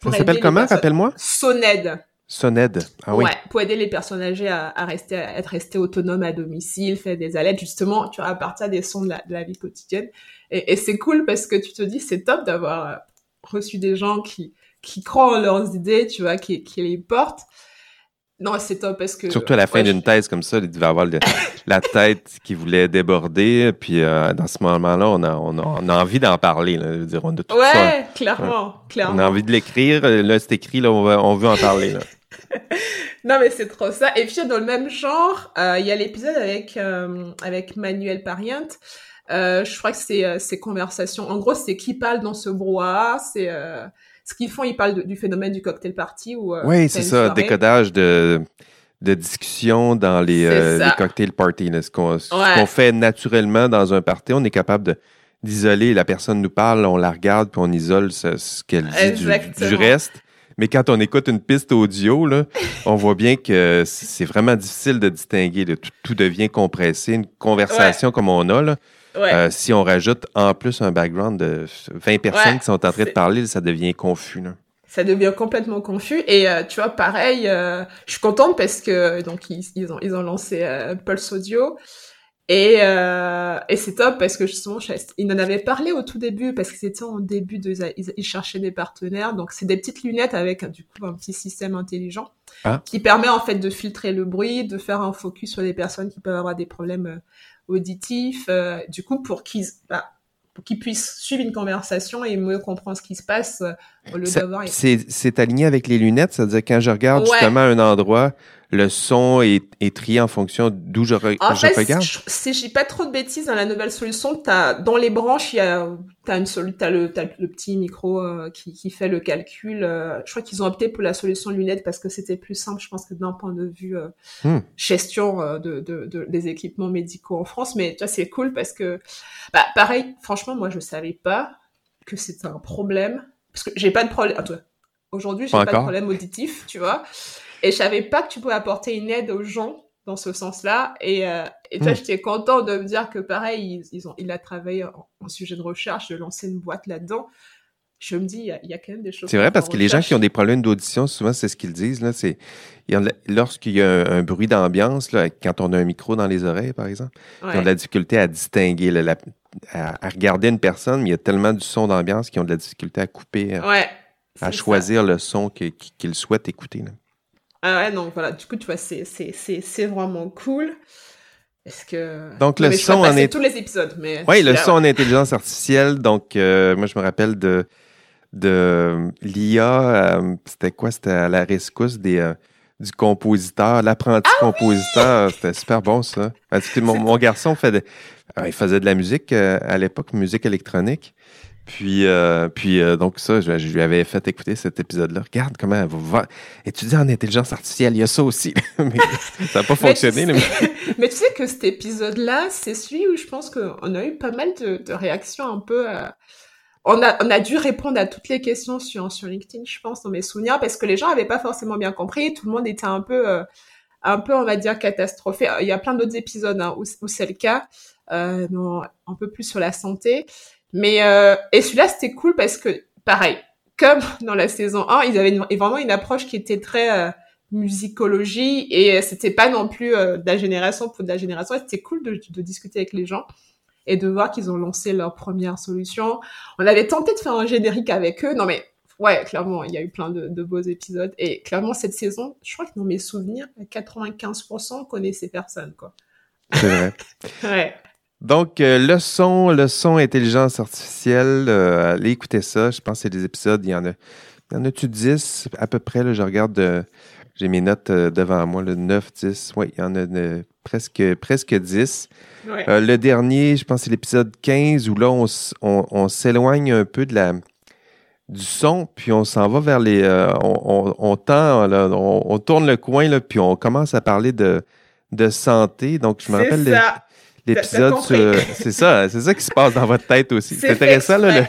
Ça s'appelle comment, rappelle-moi? Soned. Soned. Ah oui. Ouais, pour aider les personnes âgées à, à rester, à être restés autonomes à domicile, faire des alertes, justement, tu vois, à partir des sons de la, de la vie quotidienne. Et, et c'est cool parce que tu te dis, c'est top d'avoir euh, reçu des gens qui, qui croient en leurs idées, tu vois, qui, qui les portent. Non, c'est top parce que... Surtout à la fin ouais, d'une thèse comme ça, il devait avoir le- la tête qui voulait déborder. Puis euh, dans ce moment-là, on a, on a, on a envie d'en parler. Là, Je veux dire, on a tout ça. Ouais, clairement, clairement. On a envie de l'écrire. Là, c'est écrit. Là, on, va- on veut en parler. Là. Non, mais c'est trop ça. Et puis, dans le même genre, euh, il y a l'épisode avec, euh, avec Manuel Pariente. Euh, je crois que c'est euh, ces conversations. En gros, c'est qui parle dans ce brouhaha. C'est euh, ce qu'ils font. Ils parlent de- du phénomène du cocktail party. Où, euh, Oui, c'est ça. soirée. Décodage de, de discussion dans les, euh, les cocktail parties. Ce qu'on Ouais. fait naturellement dans un party, on est capable d'isoler. La personne nous parle, on la regarde, puis on isole ce, ce qu'elle dit du, reste. Mais quand on écoute une piste audio, là, on voit bien que c'est vraiment difficile de distinguer. tout devient compressé. Une conversation comme on a, là, Ouais. euh, si on rajoute en plus un background de 20 personnes Ouais, qui sont en train de parler, ça devient confus. là. ça devient complètement confus et euh, tu vois pareil euh, je suis contente parce que donc ils, ils ont ils ont lancé euh, Pulse Audio et euh, et c'est top parce que justement je- ils en avaient parlé au tout début parce que c'était en début de ils, ils cherchaient des partenaires donc c'est des petites lunettes avec du coup un petit système intelligent Ah. qui permet en fait de filtrer le bruit de faire un focus sur les personnes qui peuvent avoir des problèmes euh, auditifs euh, du coup pour qu'ils bah, pour qu'ils puissent suivre une conversation et mieux comprendre ce qui se passe euh, au lieu d'avoir C'est c'est aligné avec les lunettes, c'est-à-dire quand je regarde Ouais. justement un endroit, le son est, est trié en fonction d'où je, re- En je fait, regarde. si j'ai pas trop de bêtises dans la nouvelle solution, t'as dans les branches, il y a t'as une t'as le le petit micro euh, qui qui fait le calcul. euh, je crois qu'ils ont opté pour la solution lunette parce que c'était plus simple, je pense que d'un point de vue euh, Hmm. gestion euh, de, de, de- des équipements médicaux en France. Mais tu vois, c'est cool parce que bah pareil, franchement, moi je savais pas que c'était un problème parce que j'ai pas de problème. Aujourd'hui, j'ai Pas pas, de problème auditif, tu vois. Et je savais pas que tu pouvais apporter une aide aux gens dans ce sens-là. Et, euh, et tu vois, Hmm. j'étais content de me dire que pareil, ils, ils ont, il a travaillé en, en sujet de recherche, de lancer une boîte là-dedans. Je me dis, il y a, il y a quand même des choses. C'est vrai parce que les gens qui ont des problèmes d'audition, souvent c'est ce qu'ils disent. Là, c'est lorsqu'il y a un, un bruit d'ambiance, quand on a un micro dans les oreilles, par exemple, ils ont Ouais. de la difficulté à distinguer, là, la- à, à regarder une personne, mais il y a tellement du son d'ambiance qu'ils ont de la difficulté à couper, à- Ouais. à c'est ça. choisir le son qu'ils souhaitent écouter. là. Ah ouais, donc voilà, du coup, tu vois, c'est, c'est, c'est, c'est vraiment cool. Est-ce que. Donc, Non, le son en tous les épisodes, mais. Oui, le son en intelligence artificielle. Donc, euh, moi, je me rappelle de, de l'IA. euh, c'était quoi? C'était à la rescousse des, euh, du compositeur, l'apprenti compositeur. C'était super bon, ça. Parce que mon, mon garçon fait de- euh, il faisait de la musique euh, à l'époque, musique électronique. Puis, euh, puis euh, donc ça, je, lui avais fait écouter cet épisode-là. Regarde comment elle va étudier en intelligence artificielle. Il y a ça aussi. mais ça n'a pas fonctionné. Mais tu, sais que cet épisode-là, c'est celui où je pense qu'on a eu pas mal de, réactions un peu... On, a, on a dû répondre à toutes les questions sur, sur LinkedIn, je pense, dans mes souvenirs, parce que les gens n'avaient pas forcément bien compris. Tout le monde était un peu... un peu, on va dire, catastrophé. Il y a plein d'autres épisodes hein, où, où c'est le cas, euh, un peu plus sur la santé. Mais euh, et celui-là c'était cool parce que pareil, comme dans la saison 1, ils avaient vraiment une approche qui était très euh, musicologie et c'était pas non plus euh, de la génération pour de la génération. C'était cool de, de, discuter avec les gens et de voir qu'ils ont lancé leur première solution. On avait tenté de faire un générique avec eux. Non mais ouais, clairement, il y a eu plein de, de beaux épisodes et clairement cette saison, je crois que dans mes souvenirs, 95% connaissaient personne quoi. C'est vrai. ouais. Donc, euh, le son, le son intelligence artificielle, euh, allez écouter ça. Je pense que c'est des épisodes, il y en a. Il y en a-tu 10 à peu près? Là, je regarde, euh, j'ai mes notes devant moi, le 9, 10. Oui, il y en a presque, presque 10. le dernier, je pense que c'est l'épisode 15 où là, on, on, s'éloigne un peu de la, du son, puis on s'en va vers les. on, on, tend, là, on, tourne le coin, là, puis on commence à parler de, de santé. Donc, je me rappelle. Ça l'épisode C'est ça, c'est ça qui se passe dans votre tête aussi. C'est intéressant, là,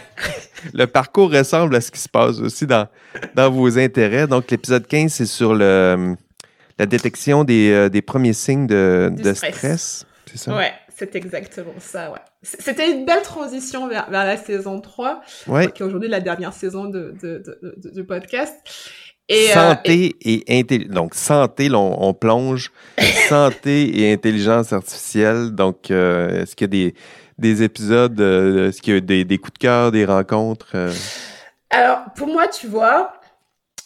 le, parcours ressemble à ce qui se passe aussi dans, dans vos intérêts. Donc, l'épisode 15, c'est sur le, la détection des, euh, des premiers signes de, de stress. C'est ça? Ouais, c'est exactement ça, ouais. C'était une belle transition vers, vers la saison 3, qui est aujourd'hui la dernière saison de, de, de, du podcast. Et, euh, santé et, intelligence. Donc, santé, on, plonge. santé et intelligence artificielle. Donc, euh, est-ce qu'il y a des, des épisodes, euh, est-ce qu'il y a des, des coups de cœur, des rencontres? Alors, pour moi, tu vois,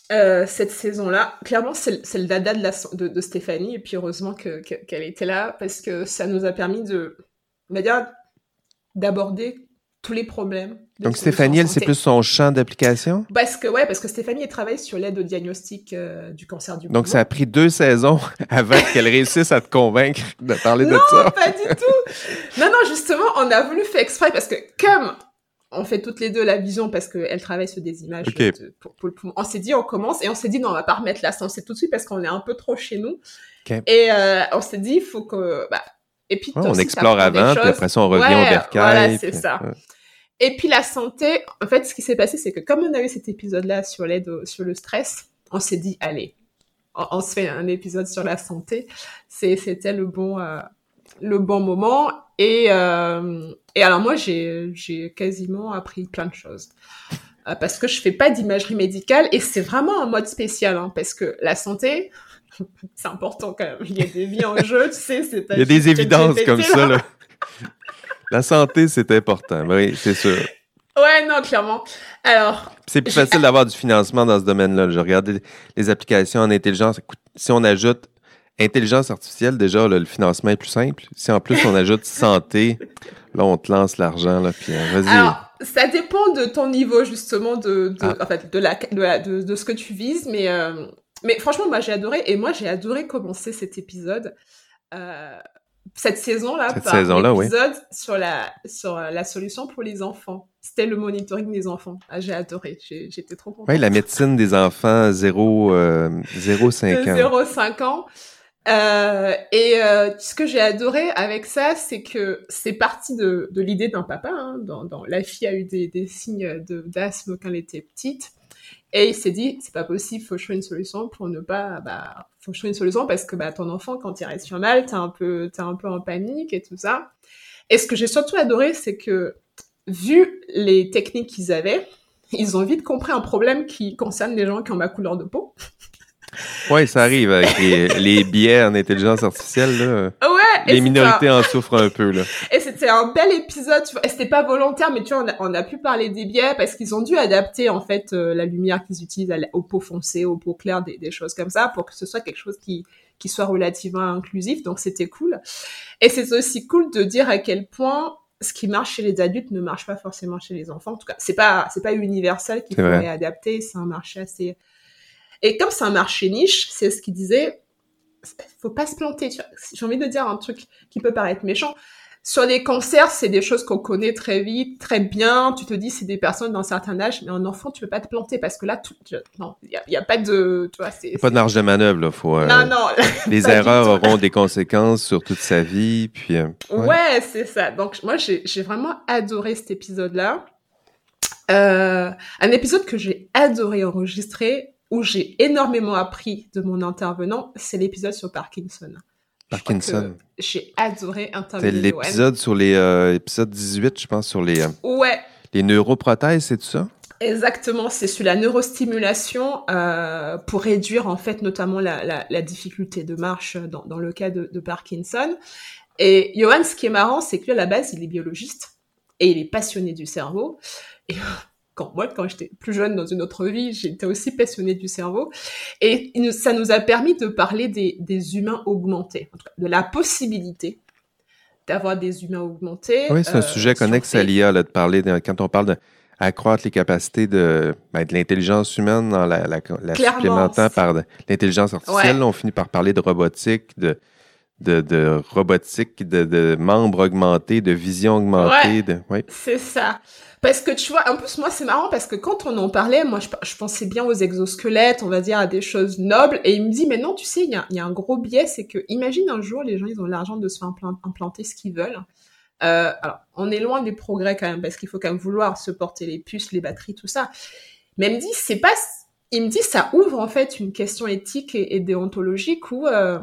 cette saison-là, clairement, c'est le dada de, la, de, de, Stéphanie. Et puis, heureusement qu'elle que, était là parce que ça nous a permis de, on va dire, d'aborder tous les problèmes. Donc Stéphanie, elle, c'est plus son champ d'application? Parce que, ouais, parce que Stéphanie, elle travaille sur l'aide au diagnostic euh, du cancer du Donc ça a pris deux saisons avant qu'elle réussisse à te convaincre de parler de ça. Non, pas du tout! Non, non, justement, on a voulu faire exprès parce que comme on fait toutes les deux la vision parce qu'elle travaille sur des images pour, pour, On s'est dit, on commence et on s'est dit, non, on va pas remettre la c'est tout de suite parce qu'on est un peu trop chez nous. Et euh, on s'est dit, il faut que... Bah, et puis, on explore avant, puis après ça, on revient au bercail. Voilà, c'est ça. Et puis la santé, en fait, ce qui s'est passé, c'est que comme on a eu cet épisode-là sur l'aide sur le stress, on s'est dit, allez, on, se fait un épisode sur la santé. c'était le bon, euh, le bon moment. Et, euh, et alors moi, j'ai, j'ai quasiment appris plein de choses. Euh, parce que je fais pas d'imagerie médicale et c'est vraiment un mode spécial, hein, parce que la santé, c'est important quand même. Il y a des vies en jeu, tu sais, c'est Il y a des évidences comme ça, là. La santé, c'est important. Oui, c'est sûr. Ouais, non, clairement. Alors. C'est plus facile d'avoir du financement dans ce domaine-là. Je regardais les applications en intelligence. Si on ajoute intelligence artificielle, déjà, le financement est plus simple. Si en plus on ajoute santé, là, on te lance l'argent, là, puis euh, vas-y. Alors, ça dépend de ton niveau, justement, de, de ah. en fait, de, la, de, de, ce que tu vises, mais, euh, mais franchement, moi, j'ai adoré, et moi, j'ai adoré commencer cet épisode. Euh, cette saison-là par saison épisode sur la sur la solution pour les enfants. C'était le monitoring des enfants. Ah, j'ai adoré. J'étais trop contente. Oui, la médecine des enfants 0 euh, 0,5 ans. 0,5 ans. Euh, et euh, ce que j'ai adoré avec ça, c'est que c'est parti de, de l'idée d'un papa. Hein, dans, dans, la fille a eu des, des signes d'asthme quand elle était petite. Et il s'est dit, c'est pas possible, faut trouver une solution pour ne pas, bah, faut trouver une solution parce que, bah, ton enfant, quand il reste sur mal, t'es un peu, t'es un peu en panique et tout ça. Et ce que j'ai surtout adoré, c'est que, vu les techniques qu'ils avaient, ils ont vite compris un problème qui concerne les gens qui ont ma couleur de peau. Oui, ça arrive avec les, biais en intelligence artificielle. Là. Les minorités en souffrent un peu. Là. Et c'était un bel épisode. Et c'était pas volontaire, mais tu vois, on a, pu parler des biais parce qu'ils ont dû adapter en fait euh, la lumière qu'ils utilisent au pot foncé, au pot clair, des, des, choses comme ça, pour que ce soit quelque chose qui qui soit relativement inclusif. Donc c'était cool. Et c'est aussi cool de dire à quel point ce qui marche chez les adultes ne marche pas forcément chez les enfants. En tout cas, c'est pas c'est pas universel qu'il faudrait adapter. C'est un marché assez et comme c'est un marché niche, c'est ce qu'il disait, faut pas se planter. J'ai envie de dire un truc qui peut paraître méchant. sur les cancers, c'est des choses qu'on connaît très vite, très bien. Tu te dis, c'est des personnes d'un certain âge, mais en enfant, tu peux pas te planter parce que là, tout, non, il y, a, pas de, tu vois, c'est pas de marge de manœuvre là. Faut. Euh, non, non. les erreurs auront des conséquences sur toute sa vie, puis. Euh, ouais, c'est ça. Donc moi, j'ai vraiment adoré cet épisode-là. Euh, un épisode que j'ai adoré enregistrer, où j'ai énormément appris de mon intervenant, c'est l'épisode sur Parkinson. Parkinson. J'ai adoré interviewer. C'est l'épisode sur les euh, épisode 18, je pense, sur les euh, ouais. les neuroprothèses, c'est tout ça? Exactement, c'est sur la neurostimulation euh, pour réduire en fait notamment la, la, la difficulté de marche dans, dans le cas de, de, Parkinson. Et Johan, ce qui est marrant, c'est que lui, à la base, il est biologiste et il est passionné du cerveau. Et quand moi, quand j'étais plus jeune dans une autre vie, j'étais aussi passionnée du cerveau. Et ça nous a permis de parler des, des humains augmentés, en tout cas, de la possibilité d'avoir des humains augmentés. Oui, c'est un euh, sujet connexe à l'IA, de parler de, quand on parle d'accroître les capacités de, ben, de l'intelligence humaine en la, la, la supplémentant par l'intelligence artificielle. on finit par parler de robotique, de, de, de robotique, de, de membres augmentés, de vision augmentée. De, oui. C'est ça. Parce que tu vois, en plus, moi, c'est marrant parce que quand on en parlait, moi, je, pensais bien aux exosquelettes, on va dire à des choses nobles. Et il me dit, mais non, tu sais, il y a, y a, un gros biais, c'est que, imagine un jour, les gens, ils ont l'argent de se faire implanter ce qu'ils veulent. Euh, alors, on est loin des progrès quand même, parce qu'il faut quand même vouloir se porter les puces, les batteries, tout ça. Mais il me dit, c'est pas, il me dit, ça ouvre en fait une question éthique et, déontologique où, euh,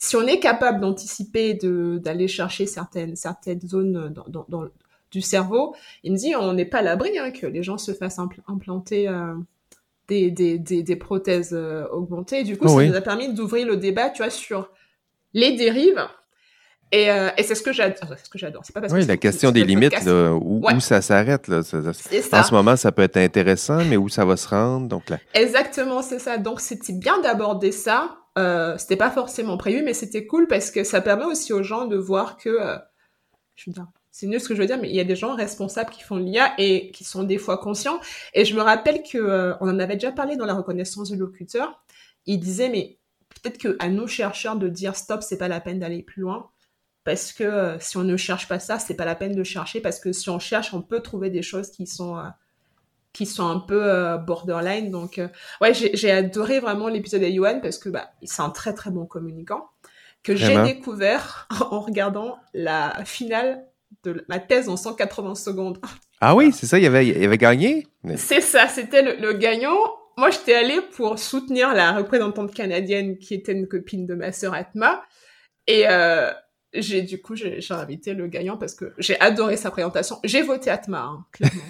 si on est capable d'anticiper, d'aller chercher certaines, certaines zones dans, dans, dans du cerveau. Il me dit, on n'est pas à l'abri hein, que les gens se fassent implanter euh, des, des, des, prothèses euh, augmentées. Du coup, ça nous a permis d'ouvrir le débat, tu vois, sur les dérives. Et, euh, et c'est ce que j'adore. ce que j'adore. C'est pas parce oui, la question des limites, où, où, ça s'arrête. Là. En ce moment, ça peut être intéressant, mais où ça va se rendre. Donc là. Exactement, c'est ça. Donc c'était bien d'aborder ça. Euh, c'était pas forcément prévu, mais c'était cool parce que ça permet aussi aux gens de voir que, je veux dire, c'est nul ce que je veux dire, mais il y a des gens responsables qui font l'IA et qui sont des fois conscients. Et je me rappelle que euh, en avait déjà parlé dans la reconnaissance du locuteur. Il disait, mais peut-être que à nos chercheurs de dire stop, c'est pas la peine d'aller plus loin, parce que euh, si on ne cherche pas ça, c'est pas la peine de chercher, parce que si on cherche, on peut trouver des choses qui sont euh, qui sont un peu borderline. Donc, ouais, j'ai adoré vraiment l'épisode de Yuan parce que bah, c'est un très très bon communicant que j'ai découvert en regardant la finale de ma thèse en 180 secondes. Ah oui, c'est ça, il avait, il avait gagné? C'est ça, c'était le, gagnant. Moi, j'étais allée pour soutenir la représentante canadienne qui était une copine de ma sœur Atma. Et euh, j'ai du coup, j'ai invité le gagnant parce que j'ai adoré sa présentation. J'ai voté Atma, hein, clairement.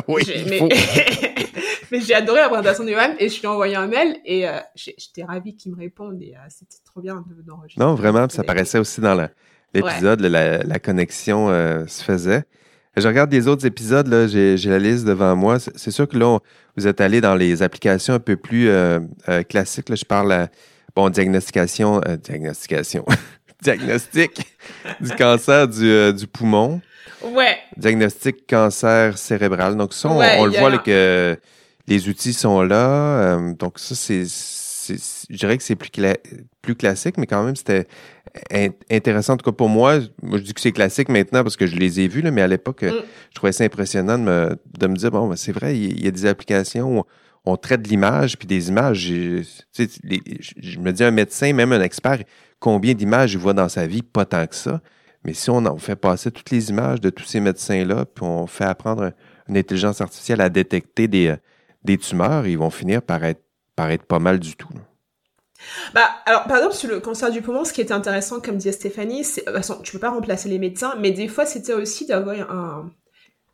oui, mais, mais j'ai adoré la présentation de Johan et je lui ai envoyé un mail et euh, j'étais ravie qu'il me réponde et euh, c'était trop bien d'enregistrer. non, vraiment, ça paraissait aussi dans l'épisode, la, connexion euh, se faisait. Je regarde des autres épisodes, là, j'ai, la liste devant moi. C'est, sûr que là, vous êtes allé dans les applications un peu plus classiques. Là, je parle à, bon, diagnostication, diagnostication, diagnostic du cancer du, du, poumon. Ouais. Diagnostic cancer cérébral. Donc ça, on, le voit que les outils sont là. donc ça, c'est je dirais que c'est plus, plus classique, mais quand même, c'était intéressant. En tout cas, pour moi, moi, je dis que c'est classique maintenant parce que je les ai vus, là, mais à l'époque, mm. je trouvais ça impressionnant de me, de me dire, bon, ben, c'est vrai, il y, a des applications où on traite de l'image, puis des images. Je, je me dis, un médecin, même un expert, combien d'images il voit dans sa vie? Pas tant que ça. Mais si on fait passer toutes les images de tous ces médecins-là, puis on fait apprendre une intelligence artificielle à détecter des, des tumeurs, ils vont finir par être pas mal du tout. Bah, alors, par exemple, sur le cancer du poumon, ce qui était intéressant, comme disait Stéphanie, c'est, euh, tu peux pas remplacer les médecins, mais des fois, c'était aussi d'avoir un,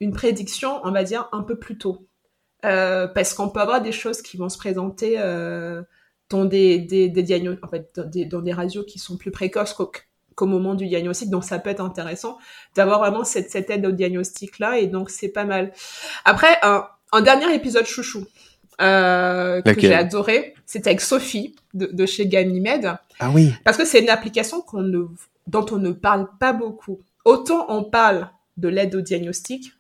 une prédiction, on va dire, un peu plus tôt. Euh, parce qu'on peut avoir des choses qui vont se présenter euh, dans des, en fait, des, dans des, radios qui sont plus précoces qu'au, moment du diagnostic. Donc, ça peut être intéressant d'avoir vraiment cette, cette aide au diagnostic-là, et donc, c'est pas mal. Après, un, un dernier épisode chouchou. Euh, que j'ai adoré. C'était avec Sophie de, de chez Ganymede. Ah oui. Parce que c'est une application qu'on ne, dont on ne parle pas beaucoup. Autant on parle de l'aide au diagnostic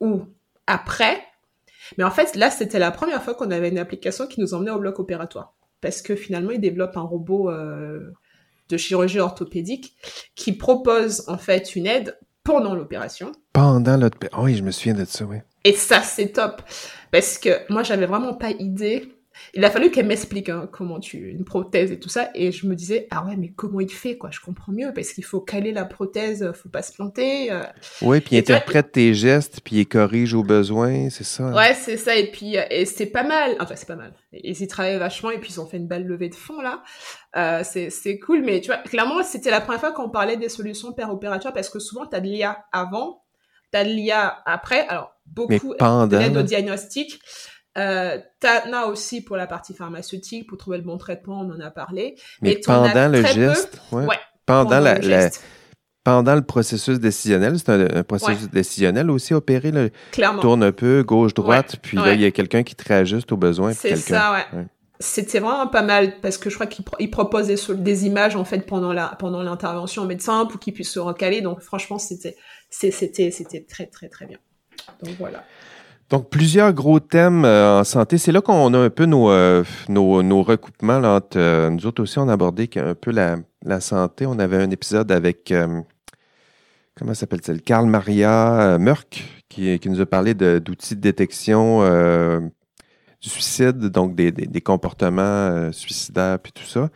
ou après, mais en fait là c'était la première fois qu'on avait une application qui nous emmenait au bloc opératoire parce que finalement ils développent un robot euh, de chirurgie orthopédique qui propose en fait une aide pendant l'opération. Pendant l'opération. Oh oui, je me souviens de ça, oui. Et ça, c'est top. Parce que moi, j'avais vraiment pas idée il a fallu qu'elle m'explique hein, comment tu une prothèse et tout ça et je me disais ah ouais mais comment il fait quoi je comprends mieux parce qu'il faut caler la prothèse faut pas se planter euh. oui puis il interprète tes gestes puis il corrige au besoin c'est ça hein. ouais c'est ça et puis euh, et c'est pas mal enfin c'est pas mal ils y travaillent vachement et puis ils ont fait une belle levée de fond là euh, c'est c'est cool mais tu vois clairement c'était la première fois qu'on parlait des solutions opératoires parce que souvent tu as de l'IA avant tu as de l'IA après alors beaucoup d'aide au diagnostic euh, T'as aussi pour la partie pharmaceutique, pour trouver le bon traitement, on en a parlé. Mais, pendant le geste, ouais. pendant, la, le pendant le processus décisionnel, c'est un, processus décisionnel aussi opéré, là, Clairement. tourne un peu gauche-droite, puis là, il y a quelqu'un qui te réajuste aux besoins. C'est ça, ouais. C'était vraiment pas mal parce que je crois qu'il propose des, des, images en fait pendant la pendant l'intervention au médecin pour qu'il puisse se recaler. Donc franchement, c'était c'était c'était très très très bien. Donc voilà. Donc, plusieurs gros thèmes euh, en santé. C'est là qu'on a un peu nos, euh, nos, recoupements. Là, euh, nous autres aussi, on a abordé un peu la, santé. On avait un épisode avec, comment s'appelle-t-il? Karl Maria Merck, qui, qui, nous a parlé d'outils de, détection du suicide, donc des, des, des comportements suicidaires, puis tout ça.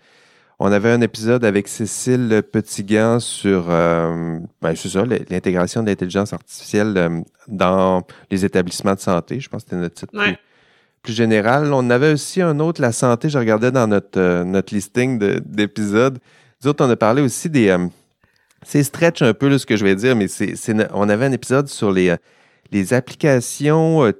On avait un épisode avec Cécile Petitgan sur euh, ben, ça, l'intégration de l'intelligence artificielle euh, dans les établissements de santé. Je pense que c'était notre titre plus, général. On avait aussi un autre, la santé. Je regardais dans notre, euh, notre listing d'épisodes. Nous autres, on a parlé aussi des... Euh, c'est stretch un peu ce que je vais dire, mais c'est, on avait un épisode sur les, les applications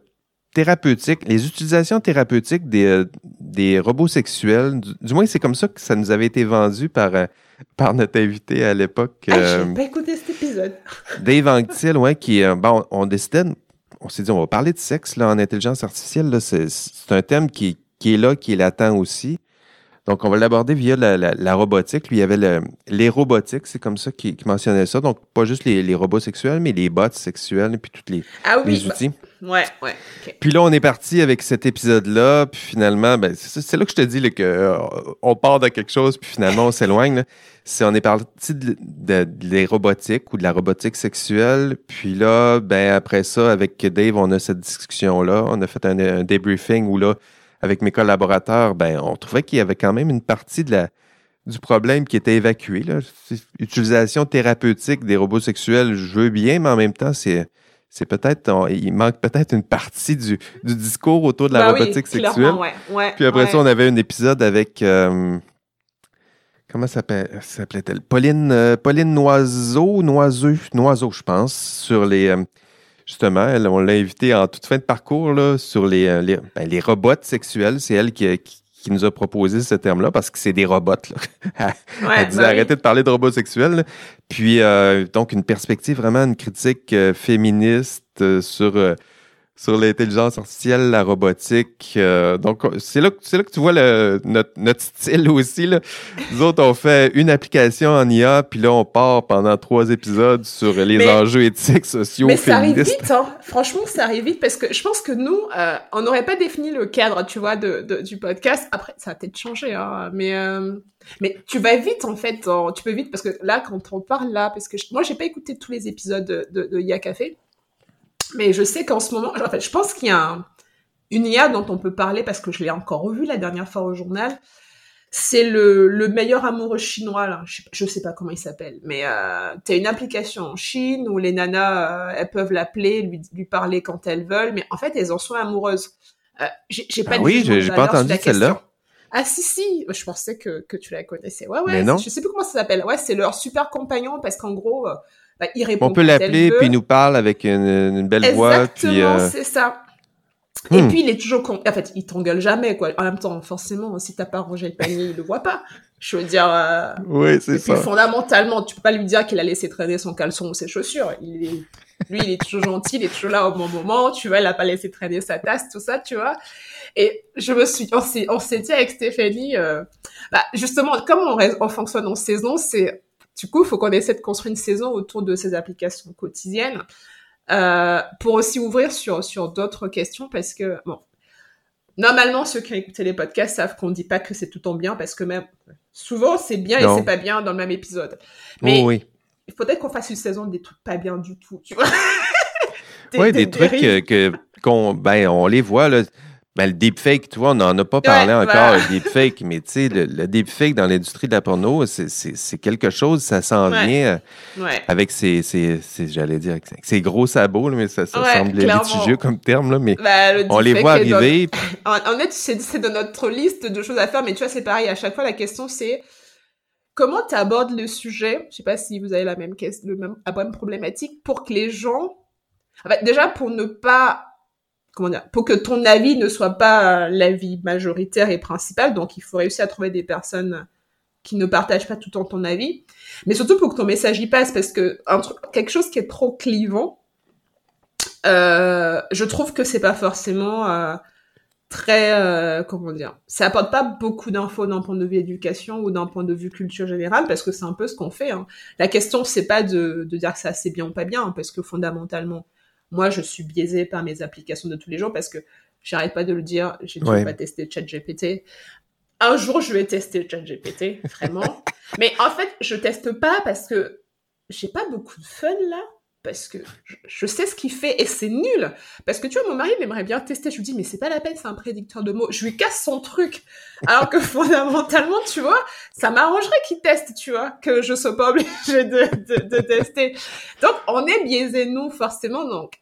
les utilisations thérapeutiques des, euh, des robots sexuels. Du, moins, c'est comme ça que ça nous avait été vendu par, euh, par notre invité à l'époque. Euh, pas écouté cet épisode. Dave Anctil, ouais, qui, bon, on, décidait, on s'est dit, on va parler de sexe là, en intelligence artificielle. Là, c'est, c'est un thème qui, qui est là, qui est latent aussi. Donc, on va l'aborder via la, la, robotique. Lui, il y avait le, les robotiques, c'est comme ça qu'il mentionnait ça. Donc, pas juste les, les, robots sexuels, mais les bots sexuels, et puis tous les, ah les bah, ouais, ouais. Puis là, on est parti avec cet épisode-là. Puis finalement, ben, c'est là que je te dis là, que euh, on part de quelque chose, puis finalement, on s'éloigne. C'est on est parti de, de, les robotiques ou de la robotique sexuelle. Puis là, ben après ça, avec Dave, on a cette discussion-là. On a fait un, un débriefing où là, avec mes collaborateurs, ben, on trouvait qu'il y avait quand même une partie de la, du problème qui était évacuée. Là. Utilisation thérapeutique des robots sexuels, je veux bien, mais en même temps, c'est, c'est peut-être, il manque peut-être une partie du, du discours autour de la bah robotique sexuelle. Ouais, Puis après ça, on avait un épisode avec, euh, comment s'appelait-elle? Pauline, euh, Pauline Noiseau, Noiseux, Noiseau, je pense, sur les, euh, justement, elle, on l'a invitée en toute fin de parcours là, sur les, euh, les, ben, les robots sexuels. C'est elle qui, qui, nous a proposé ce terme-là parce que c'est des robots. Là. elle disait bah arrêtez de parler de robots sexuels. Puis, euh, donc, une perspective vraiment, une critique euh, féministe sur sur l'intelligence artificielle, la robotique. Euh, donc, c'est là, c'est là que tu vois le, notre, notre style aussi. Là. Nous autres, on fait une application en IA, puis là, on part pendant trois épisodes sur les enjeux éthiques, sociaux, mais ça arrive vite, hein. Franchement, ça arrive vite parce que je pense que nous, euh, on n'aurait pas défini le cadre, tu vois, de, de, du podcast. Après, ça a peut-être changé, hein, mais... Euh, mais tu vas vite en fait, tu peux vite parce que là quand on parle là, parce que je, moi j'ai pas écouté tous les épisodes de, de, de IA Café, mais je sais qu'en ce moment, en fait, je pense qu'il y a une IA dont on peut parler parce que je l'ai encore revu la dernière fois au journal. C'est le, le meilleur amoureux chinois, là. Je, sais, sais pas comment il s'appelle, mais euh, tu as une application en Chine où les nanas, euh, elles peuvent l'appeler, lui, lui parler quand elles veulent, mais en fait, elles en sont amoureuses. Euh, j'ai pas ah oui, j'ai pas entendu celle-là. Ah si si, je pensais que, que tu la connaissais. Ouais ouais, je sais plus comment ça s'appelle. Ouais, c'est leur super compagnon parce qu'en gros, bah, on peut l'appeler, puis il nous parle avec une, belle voix. Exactement, euh, c'est ça. Et hmm. puis il est toujours con. En fait, il t'engueule jamais quoi. En même temps, forcément, si t'as pas rangé le panier, il le voit pas. Je veux dire. Euh... Oui, c'est ça. Fondamentalement, tu peux pas lui dire qu'il a laissé traîner son caleçon ou ses chaussures. Il est... Lui, il est toujours gentil, il est toujours là au bon moment. Tu vois, il a pas laissé traîner sa tasse, tout ça, tu vois. Et je me suis, on s'est, on s'est dit avec Stéphanie, euh... bah, justement, comme on, on fonctionne en saison, c'est du coup, il faut qu'on essaie de construire une saison autour de ces applications quotidiennes euh, pour aussi ouvrir sur sur d'autres questions parce que bon, Normalement, ceux qui ont écouté les podcasts savent qu'on dit pas que c'est tout en bien parce que même souvent c'est bien et c'est pas bien dans le même épisode. Mais oui. il faudrait qu'on fasse une saison des trucs pas bien du tout, tu vois. Oui, des, trucs que, qu'on, ben, on les voit, là. Ben, le deepfake, tu vois, on n'en a pas parlé encore, le deepfake, mais tu sais, le, deepfake dans l'industrie de la porno, c'est quelque chose, ça s'en vient euh, avec ses, j'allais dire, ses gros sabots, mais ça, ça semble litigieux comme terme, là, mais ben, on les voit arriver. En, fait, c'est de notre liste de choses à faire, mais tu vois, c'est pareil, à chaque fois, la question, c'est comment tu abordes le sujet, je sais pas si vous avez la même, question, le même, la même problématique, pour que les gens, en fait, déjà, pour ne pas pour que ton avis ne soit pas l'avis majoritaire et principal. Donc, il faut réussir à trouver des personnes qui ne partagent pas tout le temps ton avis, mais surtout pour que ton message y passe, parce que quelque chose qui est trop clivant, euh, je trouve que c'est pas forcément euh, très, euh, comment dire, ça apporte pas beaucoup d'infos d'un point de vue éducation ou d'un point de vue culture générale, parce que c'est un peu ce qu'on fait. Hein. La question, c'est pas de, de dire que ça c'est bien ou pas bien, hein, parce que fondamentalement, moi, je suis biaisée par mes applications de tous les jours parce que j'arrête pas de le dire, j'ai toujours pas testé ChatGPT. Un jour, je vais tester ChatGPT, vraiment. Mais en fait, je teste pas parce que j'ai pas beaucoup de fun là parce que je sais ce qu'il fait et c'est nul. Parce que tu vois, mon mari, il aimerait bien tester. Je lui dis, mais c'est pas la peine, c'est un prédicteur de mots. Je lui casse son truc. Alors que fondamentalement, tu vois, ça m'arrangerait qu'il teste, tu vois, que je sois pas obligée de, de, tester. Donc, on est biaisé, nous, forcément. Donc,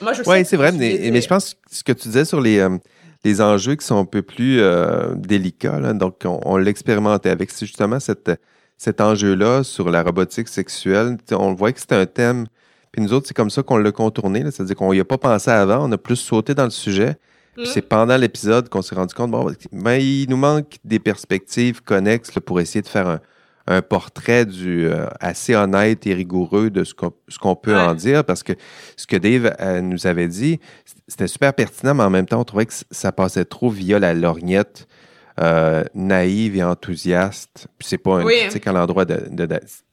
moi, je Oui, c'est vrai, mais, mais, je pense que ce que tu disais sur les, euh, les enjeux qui sont un peu plus euh, délicats, là, donc on, on l'expérimentait avec justement cette, cet enjeu-là sur la robotique sexuelle. On voit que c'est un thème puis nous autres, c'est comme ça qu'on l'a contourné. C'est-à-dire qu'on n'y a pas pensé avant, on a plus sauté dans le sujet. Puis c'est pendant l'épisode qu'on s'est rendu compte, bon, ben, il nous manque des perspectives connexes pour essayer de faire un, portrait du euh, assez honnête et rigoureux de ce qu'on peut en dire. Parce que ce que Dave euh, nous avait dit, c'était super pertinent, mais en même temps, on trouvait que ça passait trop via la lorgnette. Euh, naïve et enthousiaste. Puis c'est pas un critique à l'endroit de,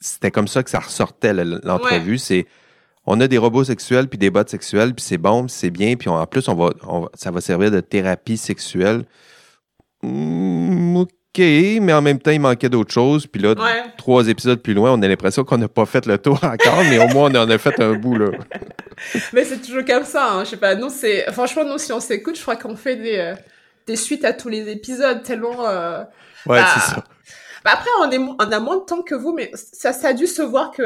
C'était comme ça que ça ressortait l'entrevue. C'est on a des robots sexuels puis des bots sexuels puis c'est bon, c'est bien puis en plus on va, ça va servir de thérapie sexuelle. Hmm, ok, mais en même temps il manquait d'autres choses puis là trois épisodes plus loin on a l'impression qu'on n'a pas fait le tour encore mais au moins on en a fait un bout là. mais c'est toujours comme ça, hein. je sais pas. Nous c'est franchement nous si on s'écoute je crois qu'on fait des euh, des suites à tous les épisodes tellement. Euh, ouais c'est bah, ça. Bah après, on, est, on a moins de temps que vous, mais ça, ça a dû se voir que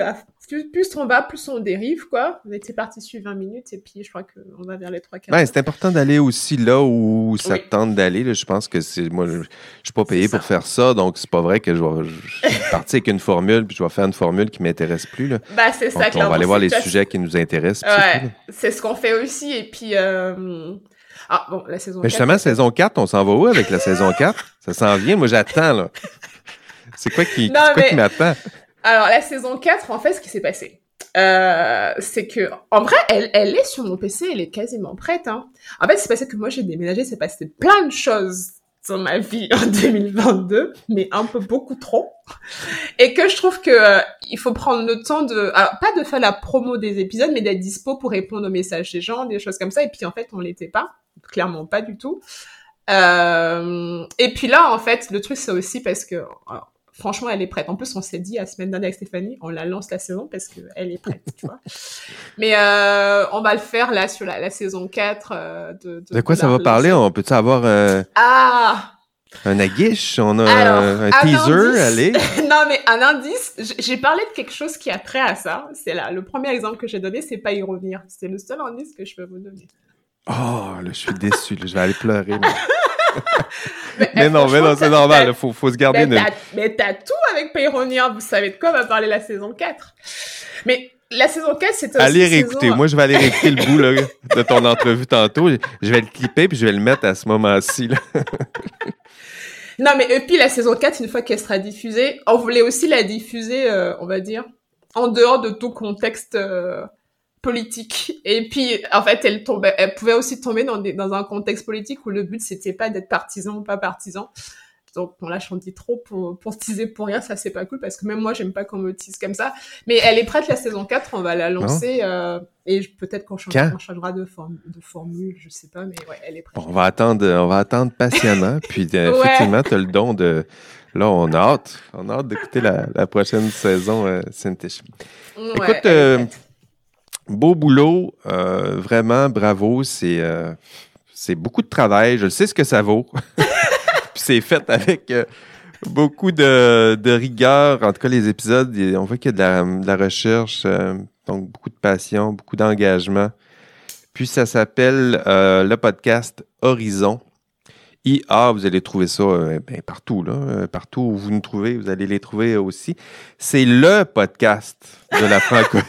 plus on va, plus on dérive, quoi. On était parti sur 20 minutes et puis je crois qu'on va vers les trois quarts. Ben, c'est important d'aller aussi là où ça tente d'aller. Je pense que c'est moi, je, suis pas payé pour faire ça, donc c'est pas vrai que je vais partir avec une formule puis je vais faire une formule qui m'intéresse plus. Là. Bah, c'est ça. on va aller voir les sujets qui nous intéressent. Ouais, c'est ce qu'on fait aussi et puis. Euh... Ah bon, la saison. Mais justement, saison 4, on s'en va où avec la saison 4 Ça s'en vient. Moi, j'attends là. C'est quoi qui, quoi qui m'attend? Alors, la saison 4, en fait, ce qui s'est passé, euh, c'est que, en vrai, elle, elle est sur mon PC, elle est quasiment prête. Hein. En fait, c'est passé que moi, j'ai déménagé, c'est passé plein de choses dans ma vie en 2022, mais un peu beaucoup trop. Et que je trouve que euh, il faut prendre le temps de, alors pas de faire la promo des épisodes, mais d'être dispo pour répondre aux messages des gens, des choses comme ça. Et puis en fait, on l'était pas, clairement pas du tout. Euh, et puis là, en fait, le truc c'est aussi parce que franchement, elle est prête. En plus, on s'est dit la semaine dernière avec Stéphanie, on la lance la saison parce qu'elle est prête, tu vois. Mais euh, on va le faire là sur la, saison 4 euh, de, de, quoi ça va parler? On peut avoir euh, ah un aguiche? On a un, teaser? Allez Non, mais un indice. J'ai parlé de quelque chose qui a trait à ça. C'est là. Le premier exemple que j'ai donné, c'est pas y revenir. C'est le seul indice que je peux vous donner. Oh, là, je suis déçu. je vais aller pleurer. mais, non, mais non, c'est normal. Il faut, faut se garder. Mais t'as tout avec Peyronia. Vous savez de quoi va parler la saison 4. Mais la saison 4, c'est aussi Allez réécouter. Moi, je vais aller réécouter le bout là, de ton entrevue tantôt. Je vais le clipper puis je vais le mettre à ce moment-ci. non, mais et puis la saison 4, une fois qu'elle sera diffusée, on voulait aussi la diffuser, euh, on va dire, en dehors de tout contexte euh, politique. Et puis, en fait, elle tombait, elle pouvait aussi tomber dans, des, dans un contexte politique où le but c'était pas d'être partisan ou pas partisan. Donc bon là, j'en dis trop pour, pour teaser pour rien, ça c'est pas cool parce que même moi, j'aime pas qu'on me tease comme ça. Mais elle est prête la saison 4, on va la lancer euh, et peut-être qu'on changera, on changera de, forme, de formule, je sais pas, mais ouais, elle est prête. On va attendre, on va attendre patiemment. puis euh, effectivement, tu as le don de Là, on a hâte. On a hâte d'écouter la, la, prochaine saison, euh, Écoute, euh, beau boulot. Euh, vraiment, bravo. C'est euh, c'est beaucoup de travail. Je sais ce que ça vaut. C'est fait avec beaucoup de, rigueur. En tout cas, les épisodes, on voit qu'il y a de la, recherche, donc beaucoup de passion, beaucoup d'engagement. Puis ça s'appelle le podcast Horizon. IA, vous allez trouver ça euh, ben, partout, là. Euh, partout où vous nous trouvez, vous allez les trouver aussi. C'est le podcast de la franco...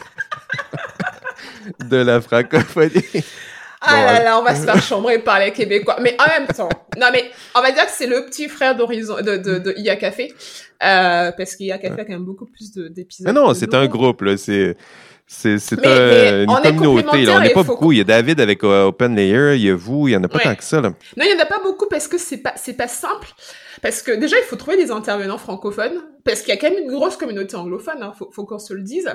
de la francophonie. Ah là là, on va se faire chambrer par les Québécois. Mais en même temps, non mais on va dire que c'est le petit frère d'Horizon de, de, de IA Café, euh, parce qu'IA Café a quand même beaucoup plus d'épisodes. Mais non, c'est un groupe là. C'est c'est une communauté. On n'est pas beaucoup. Il y a David avec euh, OpenLayer, il y a vous, il y en a pas tant que ça. Là. Non, il y en a pas beaucoup parce que c'est pas c'est pas simple. Parce que déjà, il faut trouver des intervenants francophones, parce qu'il y a quand même une grosse communauté anglophone, hein, faut, faut qu'on se le dise.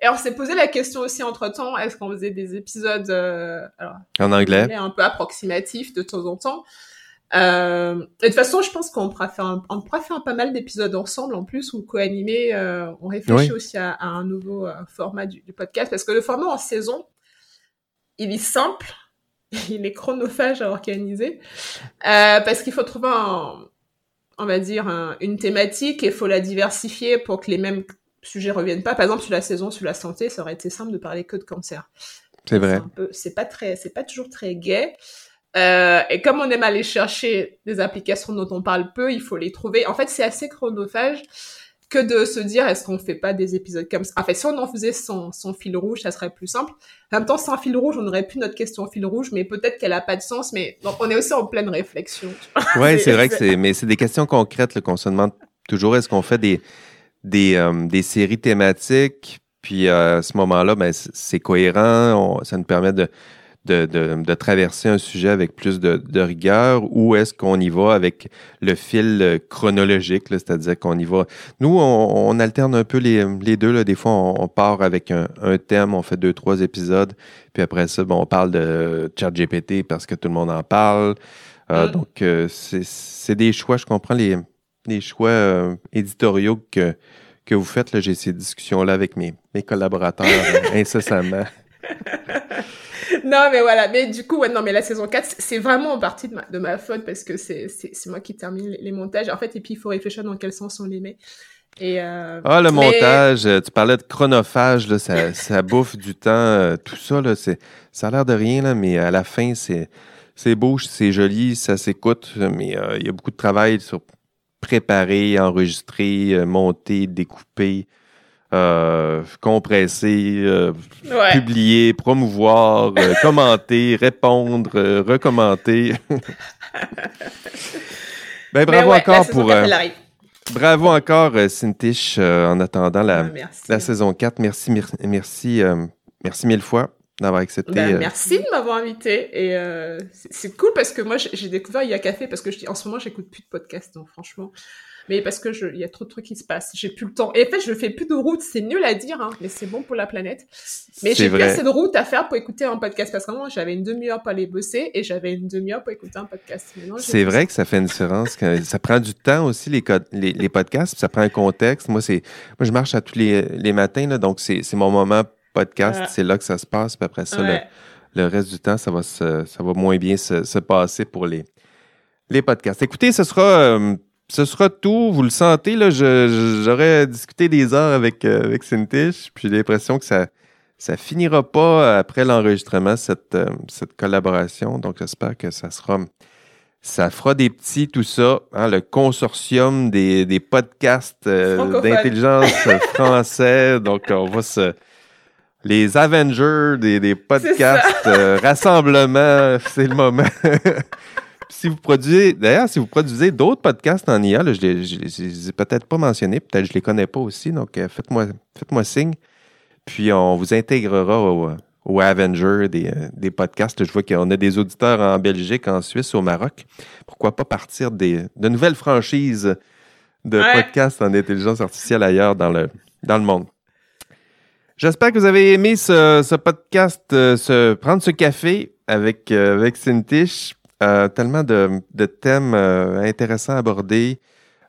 Et on s'est posé la question aussi entre-temps, est-ce qu'on faisait des épisodes euh, alors, en anglais un peu approximatifs de temps en temps euh, de toute façon, je pense qu'on pourra faire un, on pourra faire pas mal d'épisodes ensemble en plus ou co-animés. Euh, on réfléchit aussi à, un nouveau euh, format du, podcast parce que le format en saison, il est simple, il est chronophage à organiser euh, parce qu'il faut trouver un, on va dire une thématique et il faut la diversifier pour que les mêmes sujets reviennent pas. Par exemple, sur la saison sur la santé, ça aurait été simple de parler que de cancer. C'est vrai. C'est pas très, c'est pas toujours très gai. Euh, et comme on aime aller chercher des applications dont on parle peu, il faut les trouver. En fait, c'est assez chronophage que de se dire est-ce qu'on fait pas des épisodes comme ça? En fait, si on en faisait sans, fil rouge, ça serait plus simple. En même temps, sans fil rouge, on aurait plus notre question fil rouge, mais peut-être qu'elle a pas de sens. Mais on est aussi en pleine réflexion. Ouais, c'est vrai que c'est, mais c'est des questions concrètes qu'on se demande toujours. Est-ce qu'on fait des des, euh, des séries thématiques? Puis euh, à ce moment-là, ben, c'est cohérent, ça nous permet de, de, de, de, traverser un sujet avec plus de, de rigueur ou est-ce qu'on y va avec le fil euh, chronologique, c'est-à-dire qu'on y va? Nous, on, on, alterne un peu les, les deux. Là. Des fois, on, part avec un, un, thème, on fait deux, trois épisodes, puis après ça, bon, on parle de ChatGPT parce que tout le monde en parle. Euh, mm. Donc, euh, c'est des choix, je comprends les, les choix éditoriaux que, que vous faites. J'ai ces discussions-là avec mes, mes collaborateurs incessamment. non, mais voilà. Mais du coup, ouais, non, mais la saison 4, c'est vraiment en partie de ma, de ma faute parce que c'est moi qui termine les, montages. En fait, et puis il faut réfléchir dans quel sens on les met. Et euh, ah, le montage, tu parlais de chronophage, là, ça, ça bouffe du temps, euh, tout ça, là, ça a l'air de rien, là, mais à la fin, c'est, beau, c'est joli, ça s'écoute, mais euh, il y a beaucoup de travail sur préparer, enregistrer, monter, découper euh, compresser, euh, publier, promouvoir, euh, commenter, répondre, recommenter. ben, bravo encore pour. bravo encore, Cintiche, en attendant la, la saison 4. Merci, merci, merci mille fois d'avoir accepté. Ben, merci de m'avoir invité et c'est cool parce que moi j'ai découvert Il y a café parce que je, en ce moment j'écoute plus de podcasts donc franchement mais parce que il y a trop de trucs qui se passent. J'ai plus le temps. Et en fait, je fais plus de route. C'est nul à dire, hein, mais c'est bon pour la planète. Mais j'ai plus assez de route à faire pour écouter un podcast parce que moi, j'avais une demi-heure pour aller bosser et j'avais une demi-heure pour écouter un podcast. C'est vrai que ça fait une différence. ça prend du temps aussi les, les, les podcasts. Ça prend un contexte. Moi, c'est moi, je marche à tous les, les matins là, donc c'est mon moment podcast. C'est là que ça se passe. Puis après ça, le, reste du temps, ça va se, ça va moins bien se, se passer pour les les podcasts. Écoutez, ce sera euh, ce sera tout. Vous le sentez, là, j'aurais discuté des heures avec, euh, avec Cintish, puis j'ai l'impression que ça ça finira pas après l'enregistrement, cette, euh, cette collaboration. Donc, j'espère que ça sera ça fera des petits, tout ça, hein, le consortium des, des podcasts euh, d'intelligence français. Donc, on va se... Les Avengers des, des podcasts, rassemblement, c'est le moment. si vous produisez, d'ailleurs, si vous produisez d'autres podcasts en IA, je ne les, ai peut-être pas mentionnés, peut-être que je ne les connais pas aussi, donc euh, faites-moi faites signe. Puis on vous intégrera au Avenger des, des podcasts. Je vois qu'on a des auditeurs en Belgique, en Suisse, au Maroc. Pourquoi pas partir des, de nouvelles franchises de podcasts en intelligence artificielle ailleurs dans le, dans le monde? J'espère que vous avez aimé ce, ce podcast, ce, prendre ce café avec, avec Cintish. tellement de, thèmes intéressants à aborder.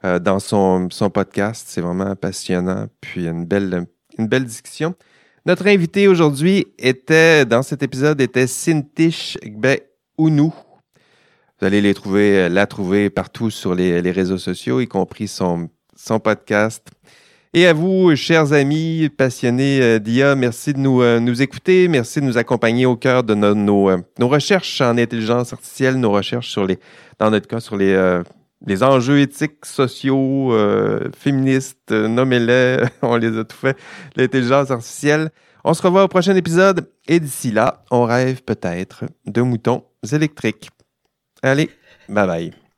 Euh, dans son, son podcast. C'est vraiment passionnant, puis une belle, une belle discussion. Notre invité aujourd'hui était, dans cet épisode, était Sintish Gbe Vous allez les trouver, la trouver partout sur les, les, réseaux sociaux, y compris son, son podcast. Et à vous, chers amis passionnés euh, d'IA, merci de nous, euh, nous écouter, merci de nous accompagner au cœur de nos, nos, recherches en intelligence artificielle, nos recherches sur les, dans notre cas, sur les les enjeux éthiques, sociaux, euh, féministes, euh, nommez-les, on les a tout fait, l'intelligence artificielle. On se revoit au prochain épisode et d'ici là, on rêve peut-être de moutons électriques. Allez, bye bye.